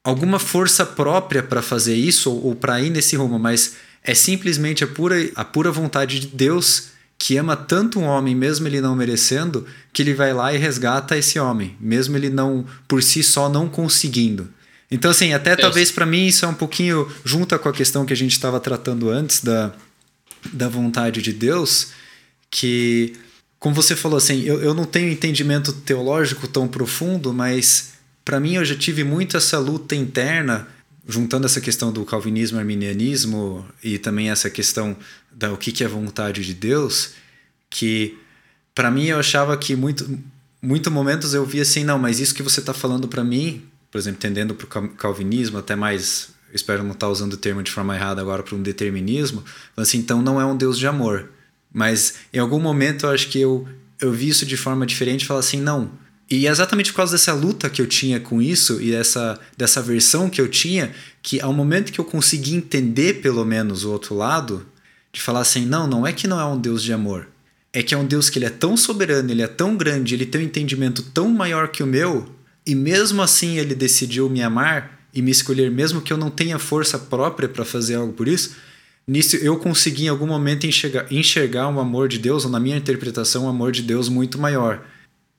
alguma força própria para fazer isso ou, ou para ir nesse rumo, mas é simplesmente a pura, a pura vontade de Deus que ama tanto um homem, mesmo ele não merecendo, que ele vai lá e resgata esse homem, mesmo ele não, por si só, não conseguindo. Então, assim, até é. talvez para mim isso é um pouquinho junta com a questão que a gente estava tratando antes da, da vontade de Deus, que, como você falou, assim, eu, eu não tenho entendimento teológico tão profundo, mas para mim eu já tive muito essa luta interna, juntando essa questão do calvinismo, arminianismo e também essa questão da o que, que é vontade de Deus, que para mim eu achava que muito, muito momentos eu via assim, não, mas isso que você está falando para mim por exemplo, tendendo para o calvinismo, até mais, espero não estar usando o termo de forma errada agora, para um determinismo, assim, então não é um Deus de amor. Mas em algum momento eu acho que eu, eu vi isso de forma diferente e falar assim, não. E é exatamente por causa dessa luta que eu tinha com isso e dessa, dessa versão que eu tinha, que ao momento que eu consegui entender pelo menos o outro lado, de falar assim, não, não é que não é um Deus de amor. É que é um Deus que ele é tão soberano, ele é tão grande, ele tem um entendimento tão maior que o meu, e mesmo assim ele decidiu me amar e me escolher, mesmo que eu não tenha força própria para fazer algo por isso, nisso eu consegui em algum momento enxergar, enxergar um amor de Deus, ou na minha interpretação, um amor de Deus muito maior.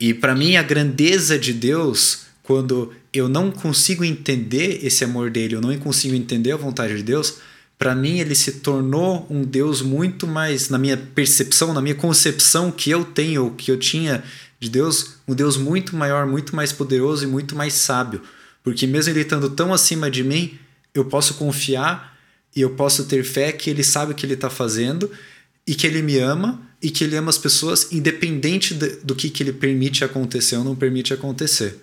E para mim, a grandeza de Deus, quando eu não consigo entender esse amor dele, eu não consigo entender a vontade de Deus, para mim ele se tornou um Deus muito mais, na minha percepção, na minha concepção que eu tenho, que eu tinha de Deus, um Deus muito maior, muito mais poderoso e muito mais sábio. Porque mesmo ele estando tão acima de mim, eu posso confiar e eu posso ter fé que ele sabe o que ele está fazendo e que ele me ama e que ele ama as pessoas independente de, do que, que ele permite acontecer ou não permite acontecer.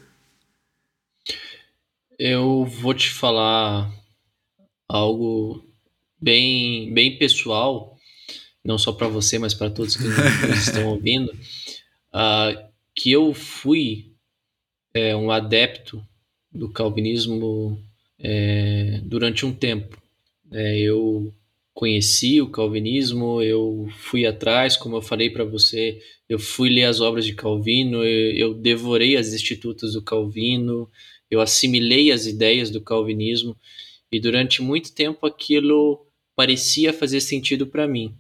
Eu vou te falar algo bem, bem pessoal, não só para você, mas para todos que estão ouvindo, uh, que eu fui é, um adepto do calvinismo é, durante um tempo. É, eu conheci o calvinismo, eu fui atrás, como eu falei para você, eu fui ler as obras de Calvino, eu, eu devorei as institutas do Calvino, eu assimilei as ideias do calvinismo e durante muito tempo aquilo parecia fazer sentido para mim,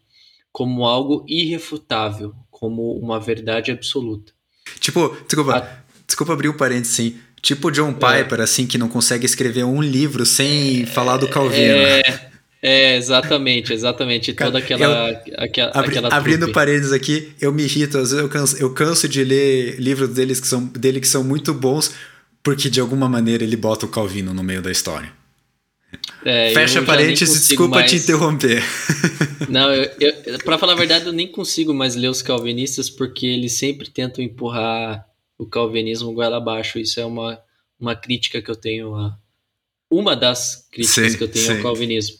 como algo irrefutável, como uma verdade absoluta. Tipo, desculpa, A... desculpa abrir um parênteses assim. Tipo John é. Piper, é. assim, que não consegue escrever um livro sem é, falar do Calvino. É, é, exatamente, exatamente. Toda aquela. Eu, aquela, abri, aquela abrindo parênteses aqui, eu me irrito, às vezes eu canso, eu canso de ler livros deles que são, dele que são muito bons, porque de alguma maneira ele bota o Calvino no meio da história. É, Fecha parênteses, desculpa mais... te interromper. Não, eu, eu, pra falar a verdade, eu nem consigo mais ler os calvinistas porque eles sempre tentam empurrar o calvinismo goela abaixo. Isso é uma, uma crítica que eu tenho a. Uma das críticas sim, que eu tenho sim. ao calvinismo.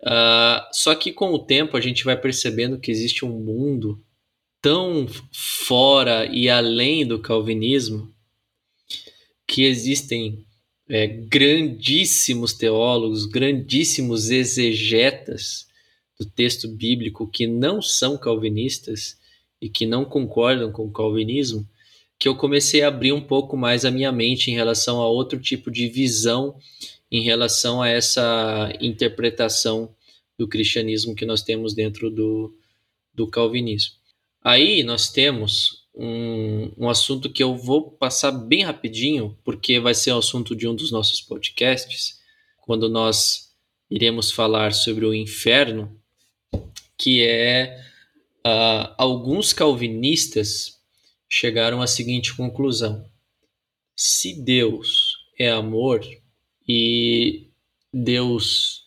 Uh, só que com o tempo a gente vai percebendo que existe um mundo tão fora e além do calvinismo que existem é, grandíssimos teólogos, grandíssimos exegetas do texto bíblico que não são calvinistas e que não concordam com o calvinismo, que eu comecei a abrir um pouco mais a minha mente em relação a outro tipo de visão em relação a essa interpretação do cristianismo que nós temos dentro do, do calvinismo. Aí nós temos um, um assunto que eu vou passar bem rapidinho, porque vai ser o assunto de um dos nossos podcasts, quando nós iremos falar sobre o inferno, que é uh, alguns calvinistas chegaram à seguinte conclusão: se Deus é amor e Deus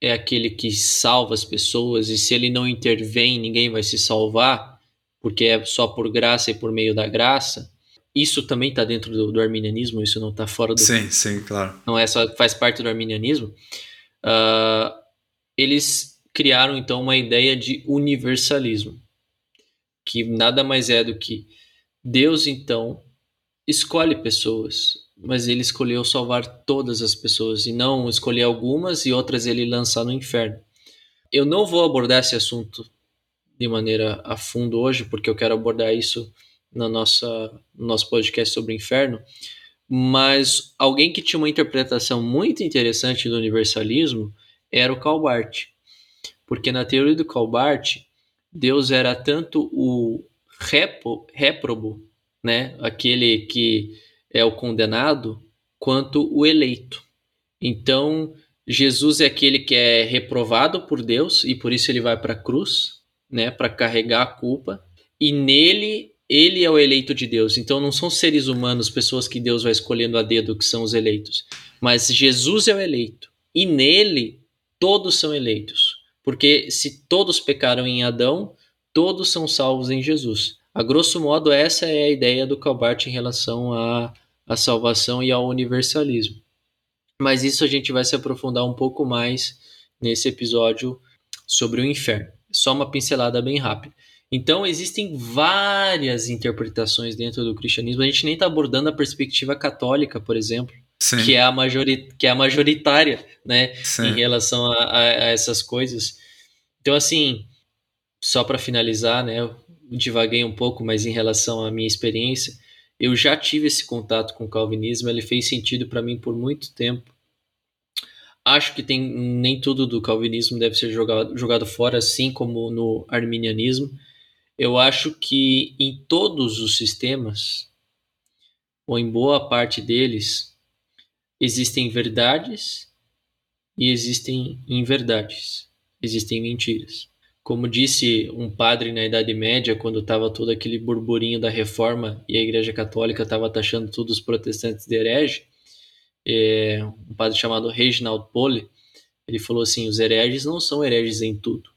é aquele que salva as pessoas, e se ele não intervém, ninguém vai se salvar porque é só por graça e por meio da graça. Isso também está dentro do, do, arminianismo, isso não está fora do. Sim, sim, claro. Não é só faz parte do arminianismo. Uh, eles criaram então uma ideia de universalismo, que nada mais é do que Deus então escolhe pessoas, mas ele escolheu salvar todas as pessoas e não escolher algumas e outras ele lançar no inferno. Eu não vou abordar esse assunto de maneira a fundo hoje, porque eu quero abordar isso na nossa, no nosso podcast sobre o inferno. Mas alguém que tinha uma interpretação muito interessante do universalismo era o Calbart. Porque na teoria do Calbart, Deus era tanto o repo, réprobo, né, aquele que é o condenado, quanto o eleito. Então, Jesus é aquele que é reprovado por Deus e por isso ele vai para a cruz, né, para carregar a culpa, e nele ele é o eleito de Deus. Então não são seres humanos, pessoas que Deus vai escolhendo a dedo que são os eleitos, mas Jesus é o eleito. E nele todos são eleitos. Porque se todos pecaram em Adão, todos são salvos em Jesus. A grosso modo, essa é a ideia do Calbart em relação à, à salvação e ao universalismo. Mas isso a gente vai se aprofundar um pouco mais nesse episódio sobre o inferno. Só uma pincelada bem rápida. Então, existem várias interpretações dentro do cristianismo. A gente nem está abordando a perspectiva católica, por exemplo, que é, a majori que é a majoritária né, em relação a, a, a, essas coisas. Então, assim, só para finalizar, né, eu divaguei um pouco, mas em relação à minha experiência, eu já tive esse contato com o calvinismo, ele fez sentido para mim por muito tempo. Acho que tem nem tudo do calvinismo deve ser jogado, jogado fora, assim como no arminianismo. Eu acho que em todos os sistemas ou em boa parte deles, existem verdades e existem inverdades, existem mentiras. Como disse um padre na Idade Média, quando estava todo aquele burburinho da reforma e a Igreja Católica estava taxando todos os protestantes de herege, é, um padre chamado Reginald Pole, ele falou assim: os hereges não são hereges em tudo.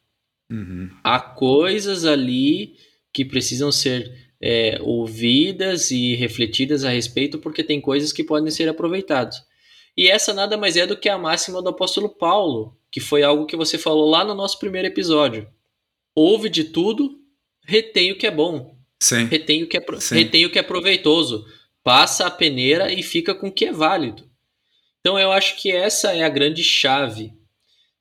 Uhum. Há coisas ali que precisam ser é, ouvidas e refletidas a respeito, porque tem coisas que podem ser aproveitadas. E essa nada mais é do que a máxima do apóstolo Paulo, que foi algo que você falou lá no nosso primeiro episódio. Ouve de tudo, retém o que é bom. Sim. Retém o que é, retém o que é proveitoso. Passa a peneira e fica com o que é válido. Então eu acho que essa é a grande chave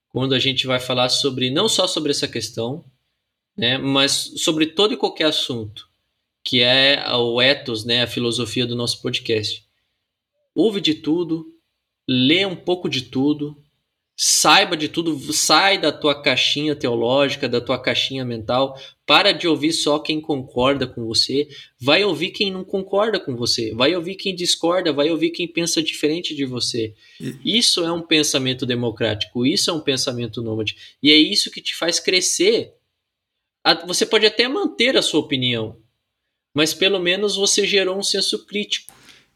quando a gente vai falar sobre não só sobre essa questão, né, mas sobre todo e qualquer assunto que é o ethos, né, a filosofia do nosso podcast. Ouve de tudo, lê um pouco de tudo, saiba de tudo, sai da tua caixinha teológica, da tua caixinha mental, para de ouvir só quem concorda com você, vai ouvir quem não concorda com você, vai ouvir quem discorda, vai ouvir quem pensa diferente de você. Isso é um pensamento democrático, isso é um pensamento nômade, e é isso que te faz crescer. Você pode até manter a sua opinião, mas pelo menos você gerou um senso crítico.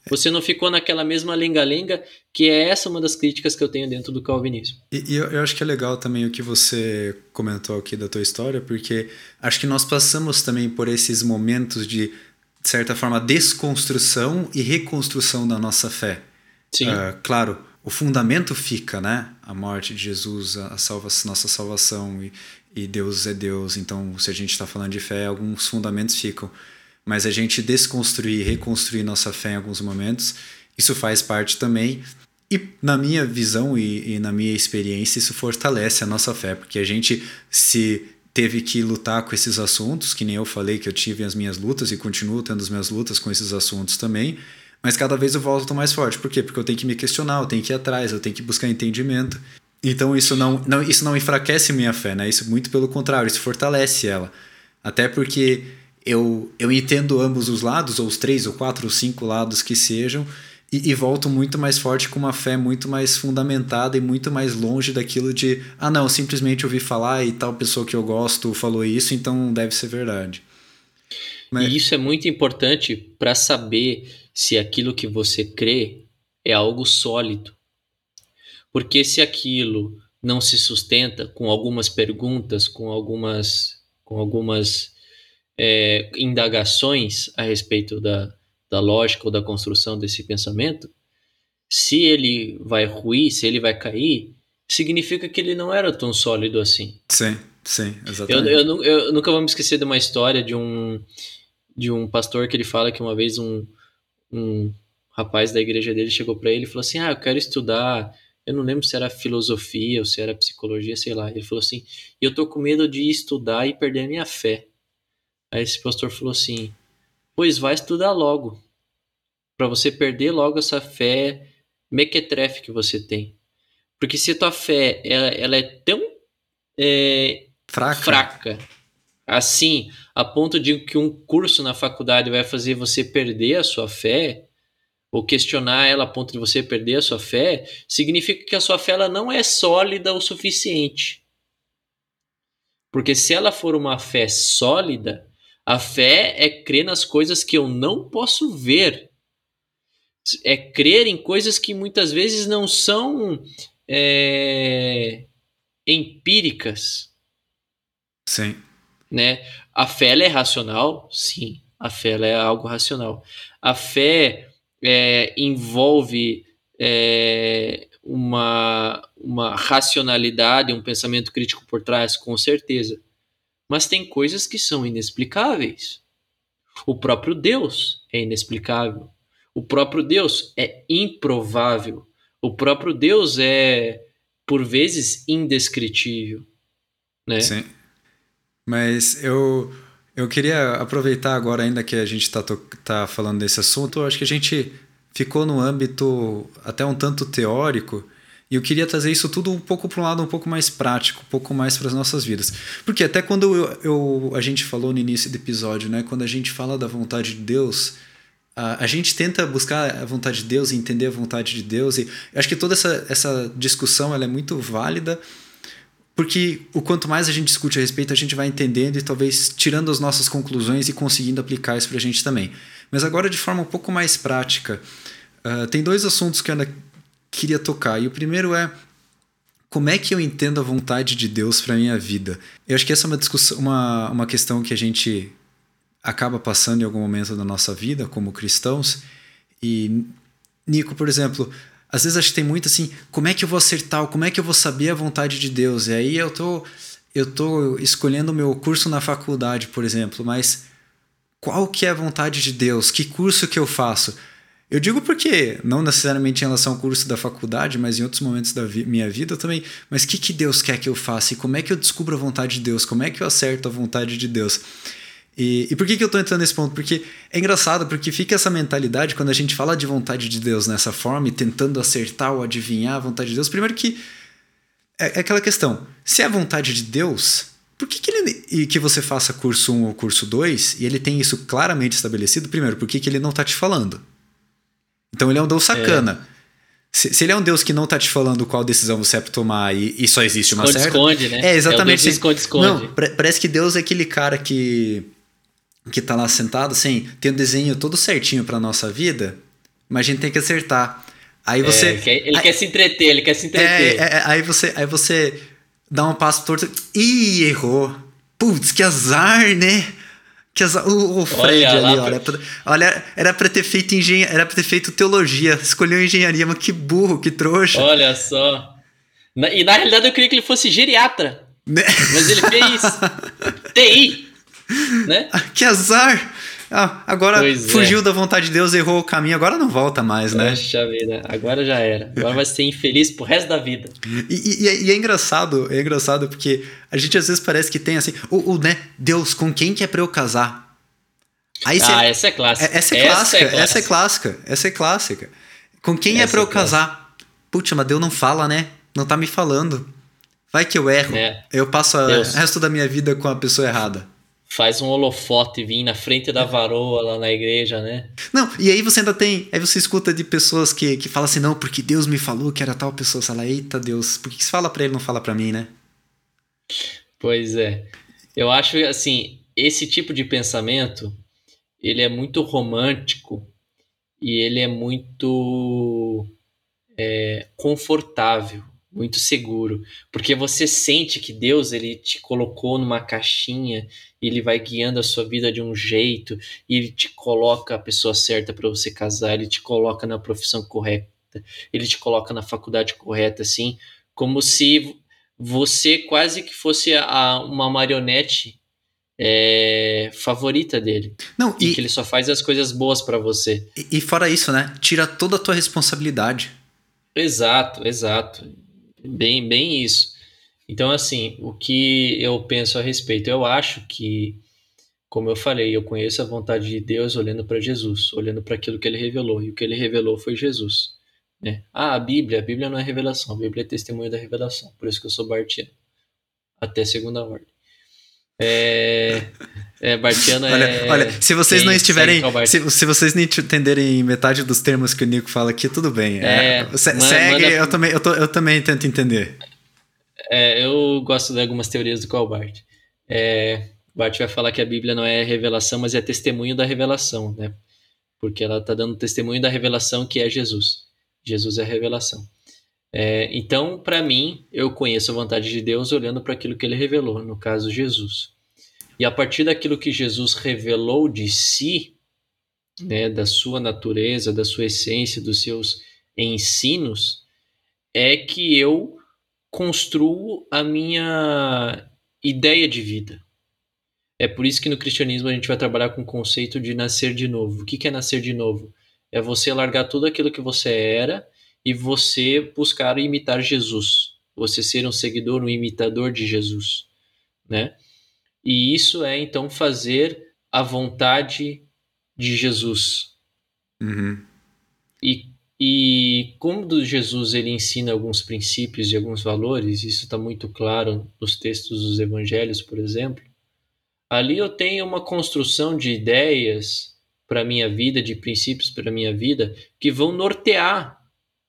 Você não ficou naquela mesma lenga-lenga, que é essa uma das críticas que eu tenho dentro do calvinismo. E, e eu, eu, acho que é legal também o que você comentou aqui da tua história, porque acho que nós passamos também por esses momentos de, de certa forma, desconstrução e reconstrução da nossa fé. Sim. Uh, claro, o fundamento fica, né? A morte de Jesus, a, salva nossa salvação e, e Deus é Deus. Então, se a gente está falando de fé, alguns fundamentos ficam mas a gente desconstruir, reconstruir nossa fé em alguns momentos, isso faz parte também. E na minha visão e, e, na minha experiência, isso fortalece a nossa fé, porque a gente se teve que lutar com esses assuntos, que nem eu falei que eu tive as minhas lutas e continuo tendo as minhas lutas com esses assuntos também, mas cada vez eu volto mais forte. Por quê? Porque eu tenho que me questionar, eu tenho que ir atrás, eu tenho que buscar entendimento. Então isso não, não, isso não enfraquece minha fé, né? Isso muito pelo contrário, isso fortalece ela. Até porque eu, eu entendo ambos os lados, ou os três, ou quatro, ou cinco lados que sejam, e, e, volto muito mais forte com uma fé muito mais fundamentada e muito mais longe daquilo de, ah, não, simplesmente ouvi falar e tal pessoa que eu gosto falou isso, então deve ser verdade. Mas... E isso é muito importante para saber se aquilo que você crê é algo sólido. Porque se aquilo não se sustenta com algumas perguntas, com algumas, com algumas é, indagações a respeito da, da lógica ou da construção desse pensamento, se ele vai ruir, se ele vai cair, significa que ele não era tão sólido assim. Sim, sim, exatamente. Eu, eu, eu, nunca vou me esquecer de uma história de um, de um pastor que ele fala que uma vez um, um rapaz da igreja dele chegou para ele e falou assim: Ah, eu quero estudar. Eu não lembro se era filosofia ou se era psicologia, sei lá. Ele falou assim: Eu tô com medo de estudar e perder a minha fé. Aí esse pastor falou assim: Pois vai estudar logo, para você perder logo essa fé mequetrefe que você tem. Porque se a tua fé ela, ela é tão é, fraca. fraca assim, a ponto de que um curso na faculdade vai fazer você perder a sua fé, ou questionar ela a ponto de você perder a sua fé, significa que a sua fé ela não é sólida o suficiente. Porque se ela for uma fé sólida, a fé é crer nas coisas que eu não posso ver. É crer em coisas que muitas vezes não são é, empíricas. Sim. Né? A fé é racional? Sim, a fé é algo racional. A fé é, envolve é, uma, uma racionalidade, um pensamento crítico por trás, com certeza. Mas tem coisas que são inexplicáveis. O próprio Deus é inexplicável. O próprio Deus é improvável. O próprio Deus é, por vezes, indescritível. Né? Sim. Mas eu, eu queria aproveitar agora, ainda que a gente está tá falando desse assunto, eu acho que a gente ficou no âmbito até um tanto teórico e eu queria trazer isso tudo um pouco para um lado um pouco mais prático, um pouco mais para as nossas vidas. Porque até quando eu, eu, a gente falou no início do episódio, né, quando a gente fala da vontade de Deus, a, a gente tenta buscar a vontade de Deus e entender a vontade de Deus. E acho que toda essa, essa discussão ela é muito válida, porque o quanto mais a gente discute a respeito, a gente vai entendendo e talvez tirando as nossas conclusões e conseguindo aplicar isso para a gente também. Mas agora, de forma um pouco mais prática, uh, tem dois assuntos que eu queria tocar. E o primeiro é como é que eu entendo a vontade de Deus para minha vida? Eu acho que essa é uma discussão, uma, uma questão que a gente acaba passando em algum momento da nossa vida como cristãos. E Nico, por exemplo, às vezes acho que tem muito assim, como é que eu vou acertar, como é que eu vou saber a vontade de Deus? E aí eu tô eu tô escolhendo o meu curso na faculdade, por exemplo, mas qual que é a vontade de Deus? Que curso que eu faço? Eu digo porque, não necessariamente em relação ao curso da faculdade, mas em outros momentos da vi minha vida também. Mas o que, que Deus quer que eu faça? E como é que eu descubro a vontade de Deus? Como é que eu acerto a vontade de Deus? E, e por que, que eu estou entrando nesse ponto? Porque é engraçado, porque fica essa mentalidade quando a gente fala de vontade de Deus nessa forma e tentando acertar ou adivinhar a vontade de Deus. Primeiro que é, é aquela questão: se é a vontade de Deus, por que, que, ele, e que você faça curso 1 ou curso 2 e ele tem isso claramente estabelecido? Primeiro, por que, que ele não está te falando? Então ele é um Deus sacana. É. Se, se, ele é um Deus que não tá te falando qual decisão você é pra tomar e, e só existe uma esconde, certa. Esconde, né? É, exatamente. É esconde, esconde. Não, parece que Deus é aquele cara que, que tá lá sentado, assim, tem o um desenho todo certinho pra nossa vida, mas a gente tem que acertar. Aí você. É, ele, quer, ele aí, quer, se entreter, ele quer se entreter. É, é, é, aí, você, aí você dá um passo torto. Ih, errou. Putz, que azar, né? Que o, o Fred olha, ali, olha, olha, era pra ter feito engenharia, era pra ter feito teologia, escolheu engenharia, mas que burro, que trouxa. Olha só. Na, e na realidade eu queria que ele fosse geriatra. Né? Mas ele fez TI. Né? Que azar! Ah, agora pois é. fugiu é. da vontade de Deus, errou o caminho, agora não volta mais, né? Poxa vida, agora já era. Agora vai ser infeliz pro resto da vida. E, e, e, é engraçado, é engraçado porque a gente às vezes parece que tem assim, o, o né, Deus, com quem que é pra eu casar? Aí ah, essa é clássica. É, essa é clássica, essa é clássica, essa é clássica. Essa é clássica. Com quem é essa é pra eu casar? Putz, mas Deus não fala, né? Não tá me falando. Vai que eu erro. É. Eu passo o resto da minha vida com a pessoa errada faz um holofote vir na frente da varoa lá na igreja, né? Não, e aí você ainda tem. Aí você escuta de pessoas que, que falam assim, não, porque Deus me falou que era tal pessoa. Você fala, eita Deus, por que você fala pra ele não fala pra mim, né? Pois é. Eu acho assim, esse tipo de pensamento, ele é muito romântico e ele é muito é, confortável muito seguro, porque você sente que Deus ele te colocou numa caixinha ele vai guiando a sua vida de um jeito e ele te coloca a pessoa certa para você casar, ele te coloca na profissão correta, ele te coloca na faculdade correta, assim, como se você quase que fosse a, uma marionete é, favorita dele. Não, e, e que ele só faz as coisas boas para você. E, e fora isso, né? Tira toda a tua responsabilidade. Exato, exato. Bem, bem isso. Então, assim, o que eu penso a respeito? Eu acho que, como eu falei, eu conheço a vontade de Deus olhando para Jesus, olhando para aquilo que ele revelou, e o que ele revelou foi Jesus. Né? Ah, a Bíblia, a Bíblia não é revelação, a Bíblia é testemunho da revelação, por isso que eu sou bartiano, até segunda ordem. É, é Bartiano olha, é. Olha, se vocês não estiverem. Se, se vocês não entenderem metade dos termos que o Nico fala aqui, tudo bem. É, é segue, manda, eu, também, eu, tô, eu também tento entender. É, eu gosto de algumas teorias do Calbart. É, Bart vai falar que a Bíblia não é revelação, mas é testemunho da revelação, né? Porque ela está dando testemunho da revelação que é Jesus. Jesus é a revelação. É, então, para mim, eu conheço a vontade de Deus olhando para aquilo que ele revelou, no caso, Jesus. E a partir daquilo que Jesus revelou de si, né, da sua natureza, da sua essência, dos seus ensinos, é que eu construo a minha ideia de vida. É por isso que no cristianismo a gente vai trabalhar com o conceito de nascer de novo. O que é nascer de novo? É você largar tudo aquilo que você era e você buscar imitar Jesus, você ser um seguidor, um imitador de Jesus, né? E isso é então fazer a vontade de Jesus. Uhum. E, e como Jesus ele ensina alguns princípios e alguns valores, isso está muito claro nos textos dos Evangelhos, por exemplo. Ali eu tenho uma construção de ideias para minha vida, de princípios para minha vida, que vão nortear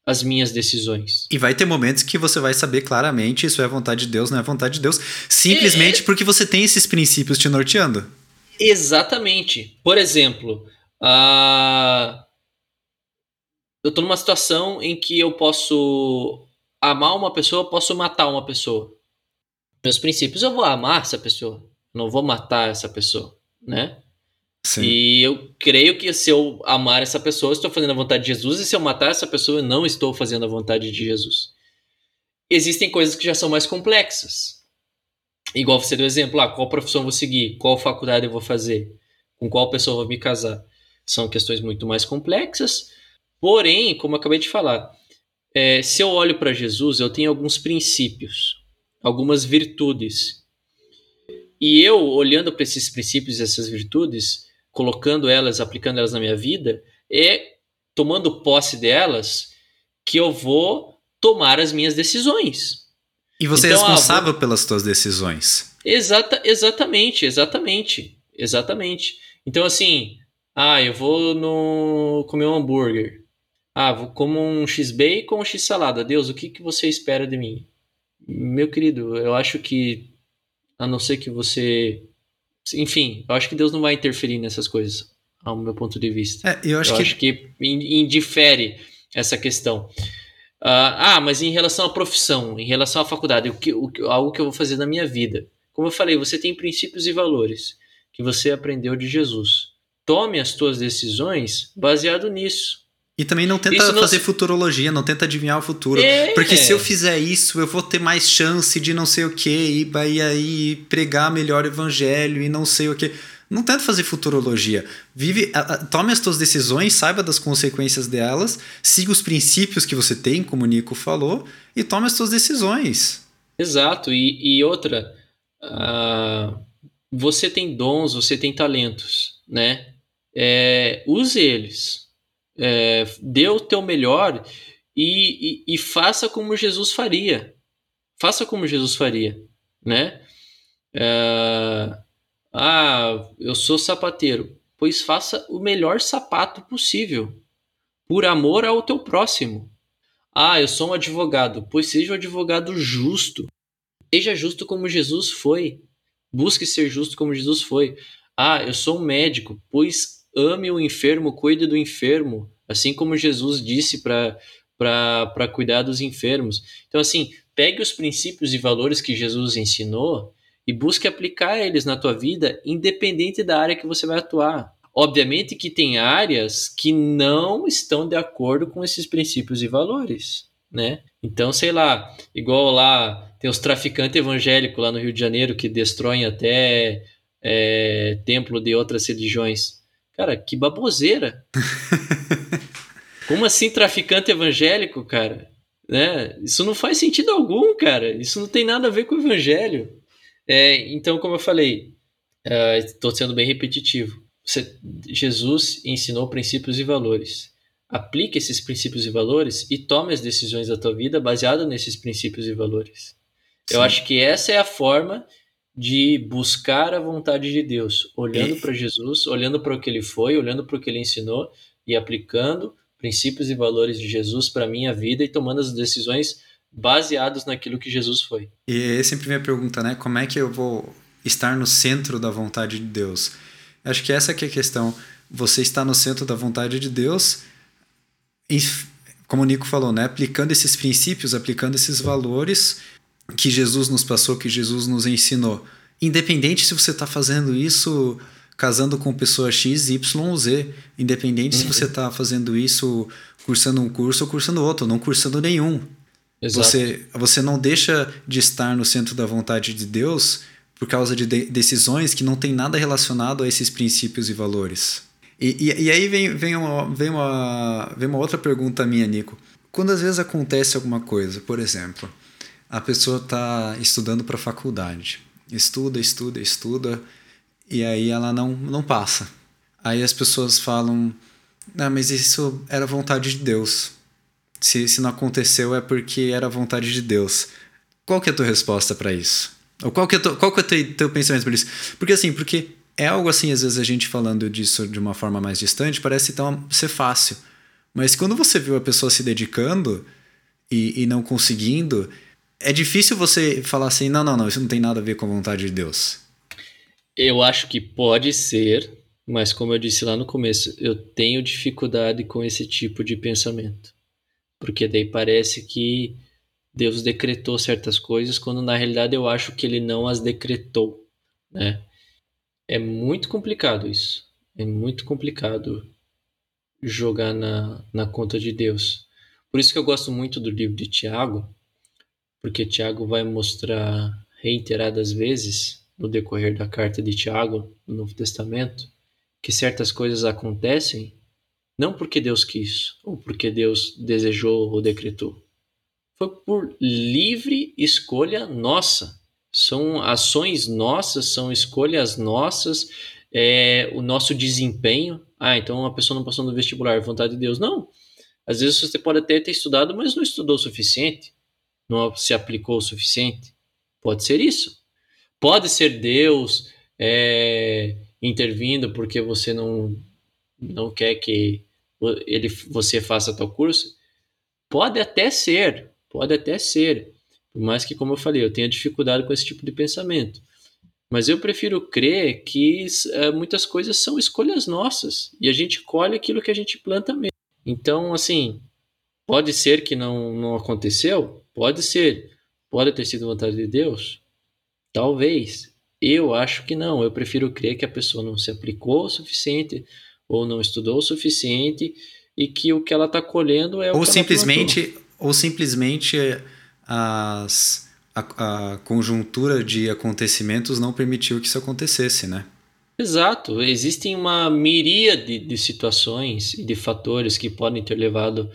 as minhas decisões. E vai ter momentos que você vai saber claramente isso é vontade de Deus, não é vontade de Deus, simplesmente é... porque você tem esses princípios te norteando. Exatamente. Por exemplo, uh... eu estou numa situação em que eu posso amar uma pessoa, posso matar uma pessoa. Meus princípios, eu vou amar essa pessoa, não vou matar essa pessoa, né? Sim. E eu creio que se eu amar essa pessoa, estou fazendo a vontade de Jesus, e se eu matar essa pessoa, eu não estou fazendo a vontade de Jesus. Existem coisas que já são mais complexas. Igual você deu exemplo, ah, qual profissão vou seguir, qual faculdade eu vou fazer, com qual pessoa vou me casar. São questões muito mais complexas. Porém, como eu acabei de falar, é, se eu olho para Jesus, eu tenho alguns princípios, algumas virtudes. E eu, olhando para esses princípios e essas virtudes, colocando elas, aplicando elas na minha vida, é tomando posse delas que eu vou tomar as minhas decisões. E você é então, é responsável vou... pelas suas decisões. Exata, exatamente, exatamente, exatamente. Então assim, ah, eu vou no comer um hambúrguer. Ah, vou comer um x-bacon ou um x-salada. Deus, o que, que você espera de mim? Meu querido, eu acho que a não ser que você enfim, eu acho que Deus não vai interferir nessas coisas, ao meu ponto de vista. É, eu acho eu que... acho que indifere essa questão. Uh, ah, mas em relação à profissão, em relação à faculdade, o que, o, algo que eu vou fazer na minha vida. Como eu falei, você tem princípios e valores que você aprendeu de Jesus. Tome as suas decisões baseado nisso. E também não tenta não... fazer futurologia, não tenta adivinhar o futuro. É. Porque se eu fizer isso, eu vou ter mais chance de não sei o que, e, e aí pregar melhor o evangelho e não sei o que. Não tenta fazer futurologia. Vive, tome as suas decisões, saiba das consequências delas, siga os princípios que você tem, como o Nico falou, e tome as suas decisões. Exato. E, e outra, uh, você tem dons, você tem talentos, né? É, use eles é, dê o teu melhor e, e, e, faça como Jesus faria. Faça como Jesus faria, né? É, ah, eu sou sapateiro. Pois faça o melhor sapato possível, por amor ao teu próximo. Ah, eu sou um advogado. Pois seja um advogado justo. Seja justo como Jesus foi. Busque ser justo como Jesus foi. Ah, eu sou um médico. Pois ame o enfermo, cuide do enfermo, assim como Jesus disse para cuidar dos enfermos. Então, assim, pegue os princípios e valores que Jesus ensinou e busque aplicar eles na tua vida, independente da área que você vai atuar. Obviamente que tem áreas que não estão de acordo com esses princípios e valores, né? Então, sei lá, igual lá tem os traficantes evangélicos lá no Rio de Janeiro que destroem até é, templo de outras religiões. Cara, que baboseira. Como assim traficante evangélico, cara? Né? Isso não faz sentido algum, cara. Isso não tem nada a ver com o evangelho. É, então, como eu falei, estou uh, sendo bem repetitivo. Você, Jesus ensinou princípios e valores. Aplique esses princípios e valores e tome as decisões da tua vida baseadas nesses princípios e valores. Sim. Eu acho que essa é a forma de buscar a vontade de Deus, olhando para Jesus, olhando para o que ele foi, olhando para o que ele ensinou e aplicando princípios e valores de Jesus para a minha vida e tomando as decisões baseados naquilo que Jesus foi. E é sempre minha pergunta, né? Como é que eu vou estar no centro da vontade de Deus? Acho que essa que é a questão. Você está no centro da vontade de Deus, e, como o Nico falou, né? Aplicando esses princípios, aplicando esses valores que Jesus nos passou, que Jesus nos ensinou. Independente se você está fazendo isso casando com pessoa X, Y ou Z. Independente uhum. se você está fazendo isso cursando um curso ou cursando outro, não cursando nenhum. Exato. Você, você não deixa de estar no centro da vontade de Deus por causa de, de decisões que não tem nada relacionado a esses princípios e valores. E, e, e aí vem, vem, uma, vem, uma, vem uma outra pergunta minha, Nico. Quando às vezes acontece alguma coisa, por exemplo, a pessoa está estudando para faculdade. Estuda, estuda, estuda, e aí ela não, não passa. Aí as pessoas falam: ah, mas isso era vontade de Deus. Se, se não aconteceu é porque era vontade de Deus. Qual que é a tua resposta para isso? Ou qual que é, tu, qual que é teu, teu pensamento por isso? Porque assim, porque é algo assim, às vezes a gente falando disso de uma forma mais distante, parece então ser fácil. Mas quando você viu a pessoa se dedicando e, e não conseguindo, é difícil você falar assim: não, não, não, isso não tem nada a ver com a vontade de Deus. Eu acho que pode ser, mas como eu disse lá no começo, eu tenho dificuldade com esse tipo de pensamento. Porque daí parece que Deus decretou certas coisas, quando na realidade eu acho que ele não as decretou, né? É muito complicado isso. É muito complicado jogar na, na conta de Deus. Por isso que eu gosto muito do livro de Tiago, porque Tiago vai mostrar reiteradas vezes no decorrer da carta de Tiago, no Novo Testamento, que certas coisas acontecem não porque Deus quis ou porque Deus desejou ou decretou. Foi por livre escolha nossa. São ações nossas, são escolhas nossas, é, o nosso desempenho. Ah, então a pessoa não passou no vestibular, vontade de Deus. Não. Às vezes você pode até ter estudado, mas não estudou o suficiente, não se aplicou o suficiente. Pode ser isso. Pode ser Deus é, intervindo porque você não, não quer que ele, você faça tal curso. Pode até ser, pode até ser. Por mais que, como eu falei, eu tenha dificuldade com esse tipo de pensamento. Mas eu prefiro crer que é, muitas coisas são escolhas nossas e a gente colhe aquilo que a gente planta mesmo. Então, assim, pode ser que não, não aconteceu? Pode ser. Pode ter sido vontade de Deus? Talvez. Eu acho que não. Eu prefiro crer que a pessoa não se aplicou o suficiente ou não estudou o suficiente e que o que ela está colhendo é o ou que simplesmente ou simplesmente as, a, a conjuntura de acontecimentos não permitiu que isso acontecesse, né? Exato. Existem uma miríade de situações e de fatores que podem ter levado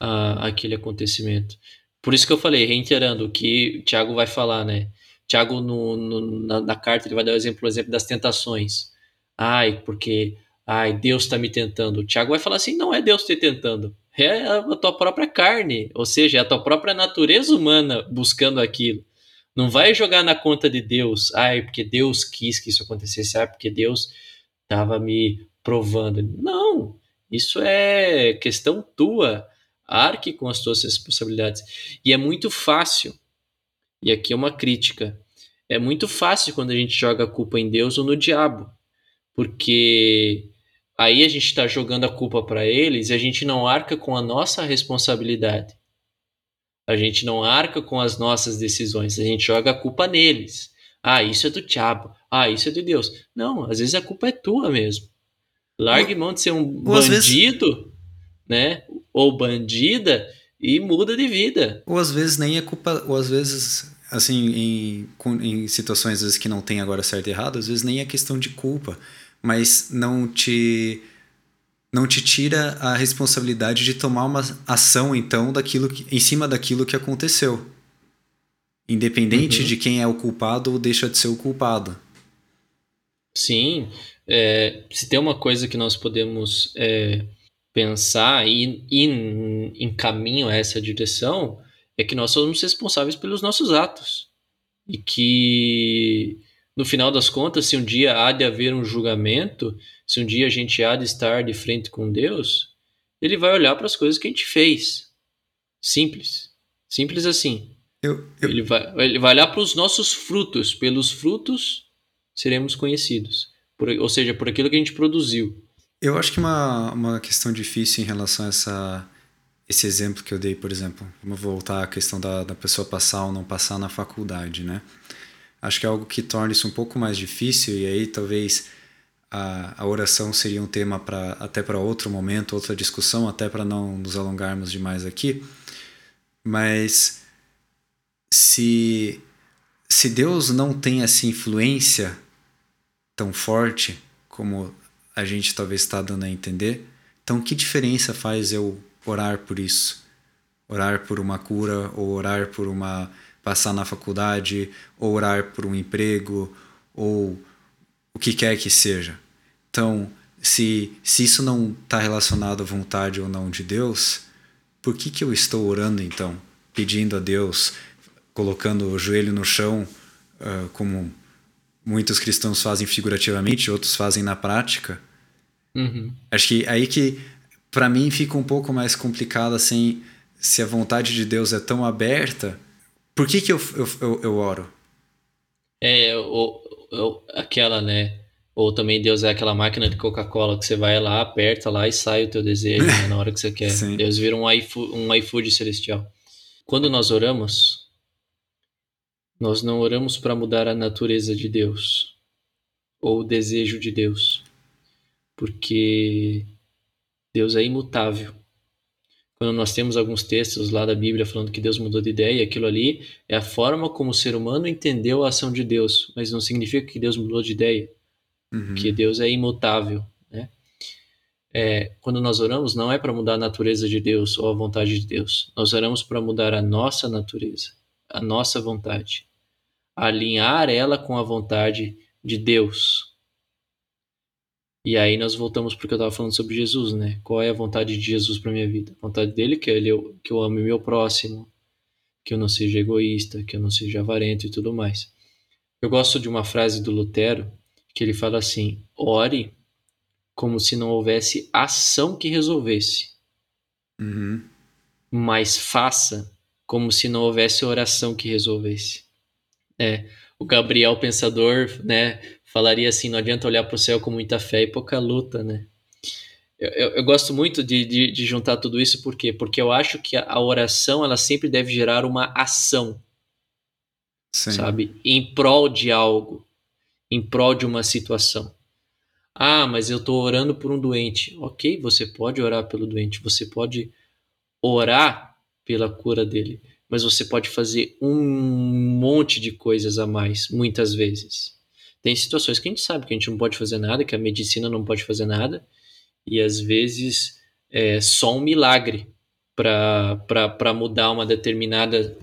a aquele acontecimento. Por isso que eu falei, reiterando o que o Tiago vai falar, né? Tiago, no, no, na, na, carta, ele vai dar o exemplo, o exemplo das tentações. Ai, porque ai, Deus está me tentando. O Tiago vai falar assim: não é Deus te tentando, é a tua própria carne, ou seja, é a tua própria natureza humana buscando aquilo. Não vai jogar na conta de Deus, ai, porque Deus quis que isso acontecesse, ai, porque Deus estava me provando. Não, isso é questão tua. Arque com as tuas responsabilidades. E é muito fácil e aqui é uma crítica. É muito fácil quando a gente joga a culpa em Deus ou no diabo, porque aí a gente está jogando a culpa para eles e a gente não arca com a nossa responsabilidade. A gente não arca com as nossas decisões, a gente joga a culpa neles. Ah, isso é do diabo. Ah, isso é de Deus. Não, às vezes a culpa é tua mesmo. Largue mão de ser um bandido, vezes... né? Ou bandida e muda de vida. Ou às vezes nem é culpa, ou às vezes assim, em, em situações às vezes que não tem agora certo e errado, às vezes nem é questão de culpa, mas não te não te tira a responsabilidade de tomar uma ação então daquilo que, em cima daquilo que aconteceu. Independente uhum. de quem é o culpado ou deixa de ser o culpado. Sim, é, se tem uma coisa que nós podemos é, pensar e ir em caminho a essa direção, é que nós somos responsáveis pelos nossos atos. E que, no final das contas, se um dia há de haver um julgamento, se um dia a gente há de estar de frente com Deus, ele vai olhar para as coisas que a gente fez. Simples. Simples assim. Eu, eu... Ele, vai, ele vai olhar para os nossos frutos. Pelos frutos seremos conhecidos. Por, ou seja, por aquilo que a gente produziu. Eu acho que uma, uma questão difícil em relação a essa esse exemplo que eu dei, por exemplo, vamos voltar à questão da, da pessoa passar ou não passar na faculdade, né? Acho que é algo que torna isso um pouco mais difícil e aí talvez a, a oração seria um tema para até para outro momento, outra discussão, até para não nos alongarmos demais aqui. Mas se se Deus não tem essa influência tão forte como a gente talvez está dando a entender, então que diferença faz eu orar por isso. Orar por uma cura, ou orar por uma passar na faculdade, ou orar por um emprego, ou o que quer que seja. Então, se, se isso não está relacionado à vontade ou não de Deus, por que, que eu estou orando então? Pedindo a Deus, colocando o joelho no chão, uh, como muitos cristãos fazem figurativamente, outros fazem na prática. Uhum. Acho que aí que para mim fica um pouco mais complicado assim, se a vontade de Deus é tão aberta, por que que eu, eu, eu, eu oro? É, ou, ou, aquela, né? Ou também Deus é aquela máquina de Coca-Cola que você vai lá, aperta lá e sai o teu desejo né, na hora que você quer. Sim. Deus vira um iFood, um iFood celestial. Quando nós oramos, nós não oramos para mudar a natureza de Deus ou o desejo de Deus, porque Deus é imutável. Quando nós temos alguns textos lá da Bíblia falando que Deus mudou de ideia, aquilo ali é a forma como o ser humano entendeu a ação de Deus, mas não significa que Deus mudou de ideia, Uhum. que Deus é imutável. Né? É, quando nós oramos, não é para mudar a natureza de Deus ou a vontade de Deus, nós oramos para mudar a nossa natureza, a nossa vontade, alinhar ela com a vontade de Deus. E aí nós voltamos porque eu estava falando sobre Jesus, né? Qual é a vontade de Jesus para minha vida? A vontade dele que ele que eu ame meu próximo, que eu não seja egoísta, que eu não seja avarento e tudo mais. Eu gosto de uma frase do Lutero que ele fala assim: ore como se não houvesse ação que resolvesse, Uhum. mas faça como se não houvesse oração que resolvesse. É, o Gabriel Pensador, né, falaria assim: não adianta olhar para o céu com muita fé e pouca luta, né? Eu, eu, eu gosto muito de, de, de, juntar tudo isso, por quê? Porque eu acho que a, a oração ela sempre deve gerar uma ação, Sim. sabe? Em prol de algo, em prol de uma situação. Ah, mas eu estou orando por um doente. Ok, você pode orar pelo doente, você pode orar pela cura dele, mas você pode fazer um monte de coisas a mais, muitas vezes. Tem situações que a gente sabe que a gente não pode fazer nada, que a medicina não pode fazer nada, e às vezes é só um milagre para mudar uma determinada,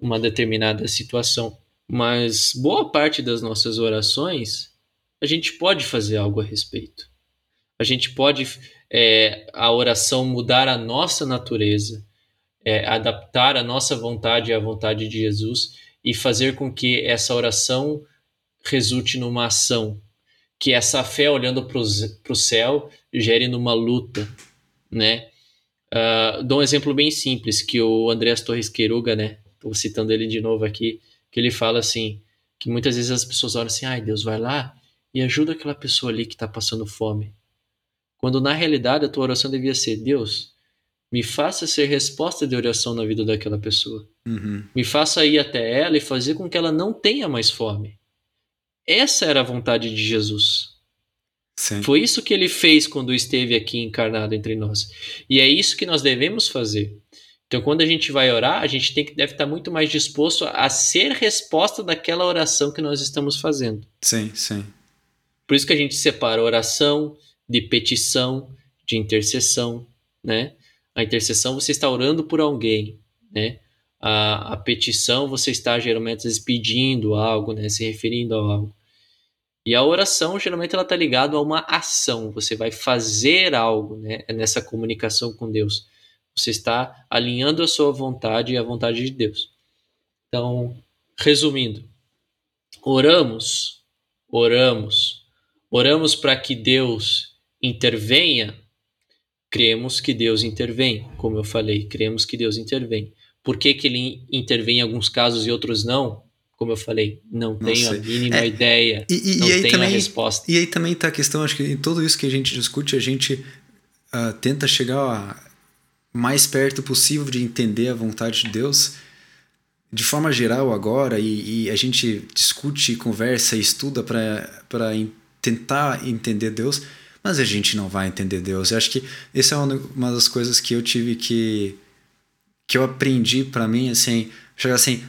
uma determinada situação. Mas boa parte das nossas orações, a gente pode fazer algo a respeito. A gente pode, é, a oração mudar a nossa natureza, é, adaptar a nossa vontade à vontade de Jesus e fazer com que essa oração resulte numa ação, que essa fé olhando para o céu gere numa luta, né? Uh, dou um exemplo bem simples que o Andreas Torres Queiruga, né? Estou citando ele de novo aqui, que ele fala assim, que muitas vezes as pessoas olham assim, ai Deus, vai lá e ajuda aquela pessoa ali que está passando fome. Quando na realidade a tua oração devia ser, Deus, me faça ser resposta de oração na vida daquela pessoa. Uhum. Me faça ir até ela e fazer com que ela não tenha mais fome. Essa era a vontade de Jesus. Sim. Foi isso que ele fez quando esteve aqui encarnado entre nós. E é isso que nós devemos fazer. Então, quando a gente vai orar, a gente tem que deve estar muito mais disposto a ser resposta daquela oração que nós estamos fazendo. Sim, sim. Por isso que a gente separa oração de petição, de intercessão, né? A intercessão você está orando por alguém, né? A, a petição você está geralmente pedindo algo, né? Se referindo a algo. E a oração, geralmente, ela está ligada a uma ação. Você vai fazer algo né, nessa comunicação com Deus. Você está alinhando a sua vontade e a vontade de Deus. Então, resumindo, oramos, oramos, oramos para que Deus intervenha. Cremos que Deus intervém, como eu falei, cremos que Deus intervém. Por que, que ele intervém em alguns casos e outros não? Como eu falei, não, não tenho sei. a mínima é, ideia, e, e, não e aí tenho também, a resposta. E aí também está a questão, acho que em tudo isso que a gente discute, a gente uh, tenta chegar mais perto possível de entender a vontade de Deus de forma geral agora, e, e a gente discute, conversa e estuda para tentar entender Deus, mas a gente não vai entender Deus. Eu acho que essa é uma das coisas que eu tive que que eu aprendi para mim, assim, chegar assim,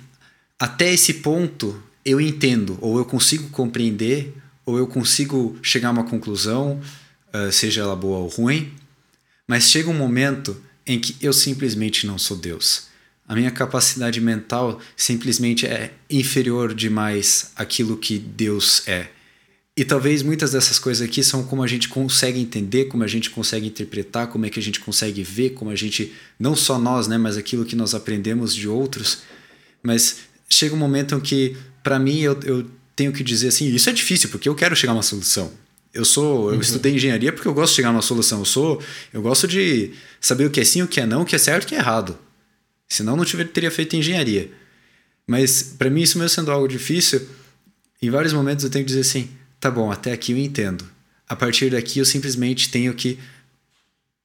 até esse ponto eu entendo, ou eu consigo compreender, ou eu consigo chegar a uma conclusão, uh, seja ela boa ou ruim, mas chega um momento em que eu simplesmente não sou Deus. A minha capacidade mental simplesmente é inferior demais àquilo que Deus é. E talvez muitas dessas coisas aqui são como a gente consegue entender, como a gente consegue interpretar, como é que a gente consegue ver, como a gente, não só nós, né, mas aquilo que nós aprendemos de outros. Mas chega um momento em que, para mim, eu, eu tenho que dizer assim, isso é difícil porque eu quero chegar a uma solução. Eu sou, eu uhum. estudei engenharia porque eu gosto de chegar a uma solução. Eu sou, eu gosto de saber o que é sim, o que é não, o que é certo, o que é errado. Senão não tiver, teria feito engenharia. Mas para mim isso mesmo sendo algo difícil, em vários momentos eu tenho que dizer assim, tá bom, até aqui eu entendo. A partir daqui eu simplesmente tenho que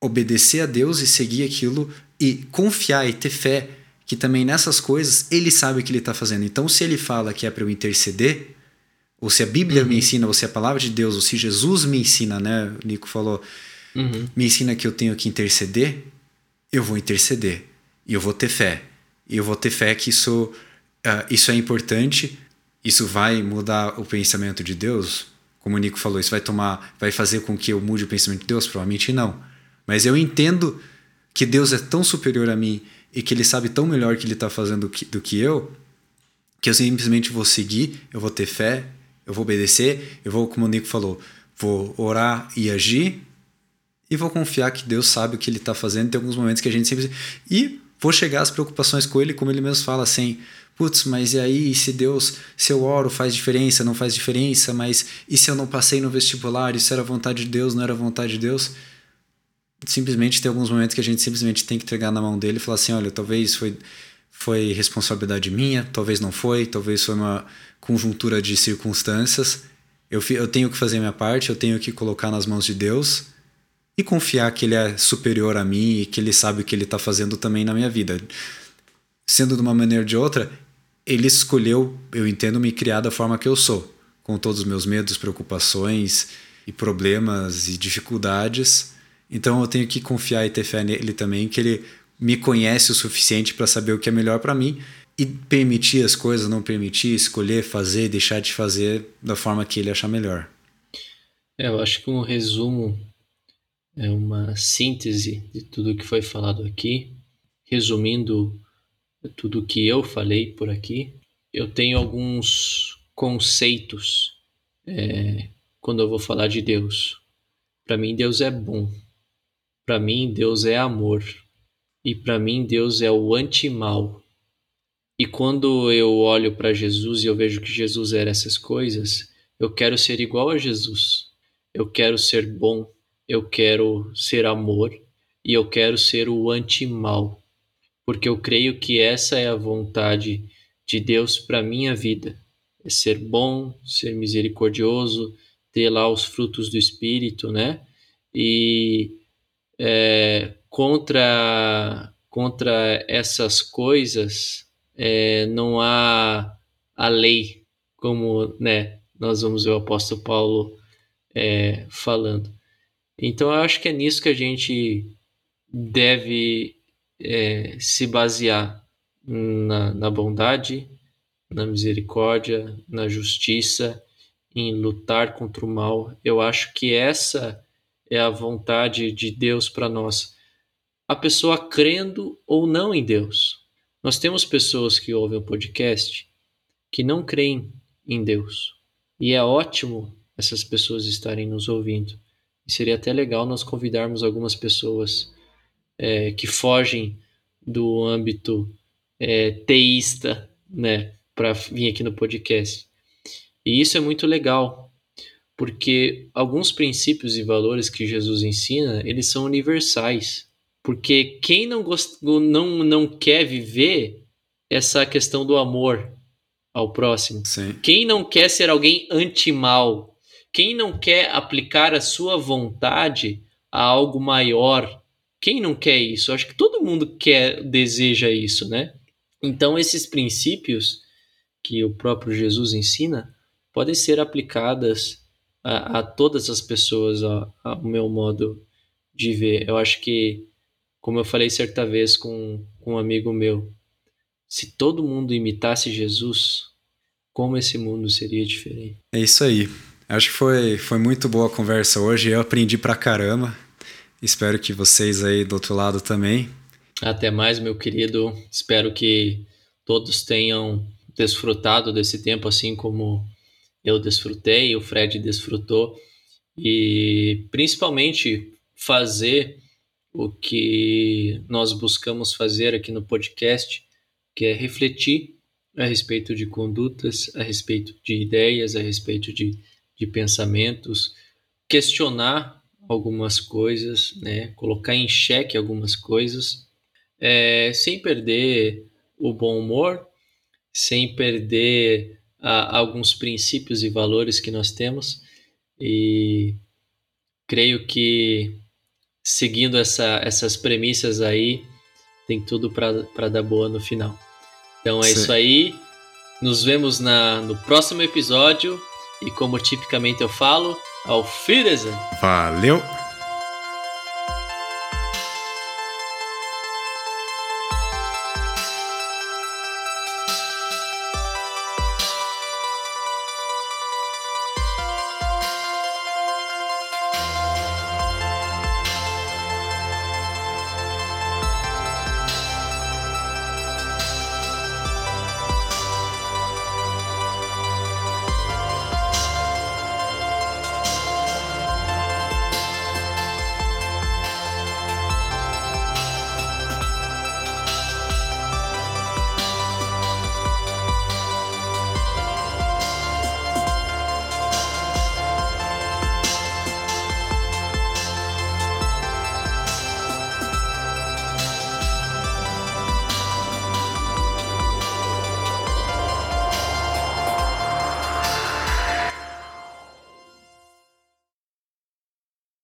obedecer a Deus e seguir aquilo e confiar e ter fé que também nessas coisas ele sabe o que ele está fazendo. Então, se ele fala que é para eu interceder, ou se a Bíblia uhum. me ensina, ou se a palavra de Deus, ou se Jesus me ensina, né? O Nico falou, uhum. me ensina que eu tenho que interceder, eu vou interceder. E eu vou ter fé. E eu vou ter fé que isso, uh, isso é importante, isso vai mudar o pensamento de Deus. Como o Nico falou, isso vai tomar, vai fazer com que eu mude o pensamento de Deus? Provavelmente não. Mas eu entendo que Deus é tão superior a mim e que Ele sabe tão melhor que Ele está fazendo do que, do que eu, que eu simplesmente vou seguir, eu vou ter fé, eu vou obedecer, eu vou, como o Nico falou, vou orar e agir e vou confiar que Deus sabe o que Ele está fazendo. Tem alguns momentos que a gente sempre. E vou chegar às preocupações com Ele, como Ele mesmo fala, assim. Putz, mas e aí, se Deus, se eu oro, faz diferença, não faz diferença, mas e se eu não passei no vestibular, isso era vontade de Deus, não era vontade de Deus? Simplesmente tem alguns momentos que a gente simplesmente tem que entregar na mão dele e falar assim, olha, talvez foi foi responsabilidade minha, talvez não foi, talvez foi uma conjuntura de circunstâncias. Eu, eu tenho que fazer minha parte, eu tenho que colocar nas mãos de Deus e confiar que Ele é superior a mim e que Ele sabe o que Ele está fazendo também na minha vida. Sendo de uma maneira ou de outra, Ele escolheu, eu entendo, me criar da forma que eu sou, com todos os meus medos, preocupações e problemas e dificuldades então eu tenho que confiar e ter fé nele também, que ele me conhece o suficiente para saber o que é melhor para mim e permitir as coisas, não permitir, escolher, fazer, deixar de fazer da forma que ele achar melhor. É, eu acho que um resumo é uma síntese de tudo que foi falado aqui, resumindo tudo que eu falei por aqui. Eu tenho alguns conceitos é, quando eu vou falar de Deus. Para mim, Deus é bom. Para mim, Deus é amor. E para mim, Deus é o anti-mal. E quando eu olho para Jesus e eu vejo que Jesus era essas coisas, eu quero ser igual a Jesus. Eu quero ser bom, eu quero ser amor e eu quero ser o anti-mal. Porque eu creio que essa é a vontade de Deus para minha vida. É ser bom, ser misericordioso, ter lá os frutos do espírito, né? E é, contra, contra essas coisas é, não há a lei, como né, nós vamos ver o apóstolo Paulo é, falando. Então eu acho que é nisso que a gente deve é, se basear na, na bondade, na misericórdia, na justiça, em lutar contra o mal. Eu acho que essa é a vontade de Deus para nós. A pessoa crendo ou não em Deus. Nós temos pessoas que ouvem o podcast que não creem em Deus. E é ótimo essas pessoas estarem nos ouvindo. E seria até legal nós convidarmos algumas pessoas é, que fogem do âmbito é, teísta, né, para vir aqui no podcast. E isso é muito legal, porque alguns princípios e valores que Jesus ensina, eles são universais. Porque quem não, gost... não, não quer viver essa questão do amor ao próximo? Sim. Quem não quer ser alguém anti-mal? Quem não quer aplicar a sua vontade a algo maior? Quem não quer isso? Acho que todo mundo quer, deseja isso, né? Então, esses princípios que o próprio Jesus ensina podem ser aplicadas a, a todas as pessoas ao meu modo de ver. Eu acho que, como eu falei certa vez com, com um amigo meu, se todo mundo imitasse Jesus, como esse mundo seria diferente. É isso aí. Acho que foi, foi muito boa a conversa hoje. Eu aprendi pra caramba. Espero que vocês aí do outro lado também. Até mais, meu querido. Espero que todos tenham desfrutado desse tempo assim como eu desfrutei, o Fred desfrutou e principalmente fazer o que nós buscamos fazer aqui no podcast, que é refletir a respeito de condutas, a respeito de ideias, a respeito de, de pensamentos, questionar algumas coisas, né? colocar em xeque algumas coisas, é, sem perder o bom humor, sem perder a, alguns princípios e valores que nós temos. E creio que seguindo essa, essas premissas aí, tem tudo para dar boa no final. Então é Sim. isso aí. Nos vemos na, no próximo episódio. E como tipicamente eu falo, auf Wiedersehen! Valeu!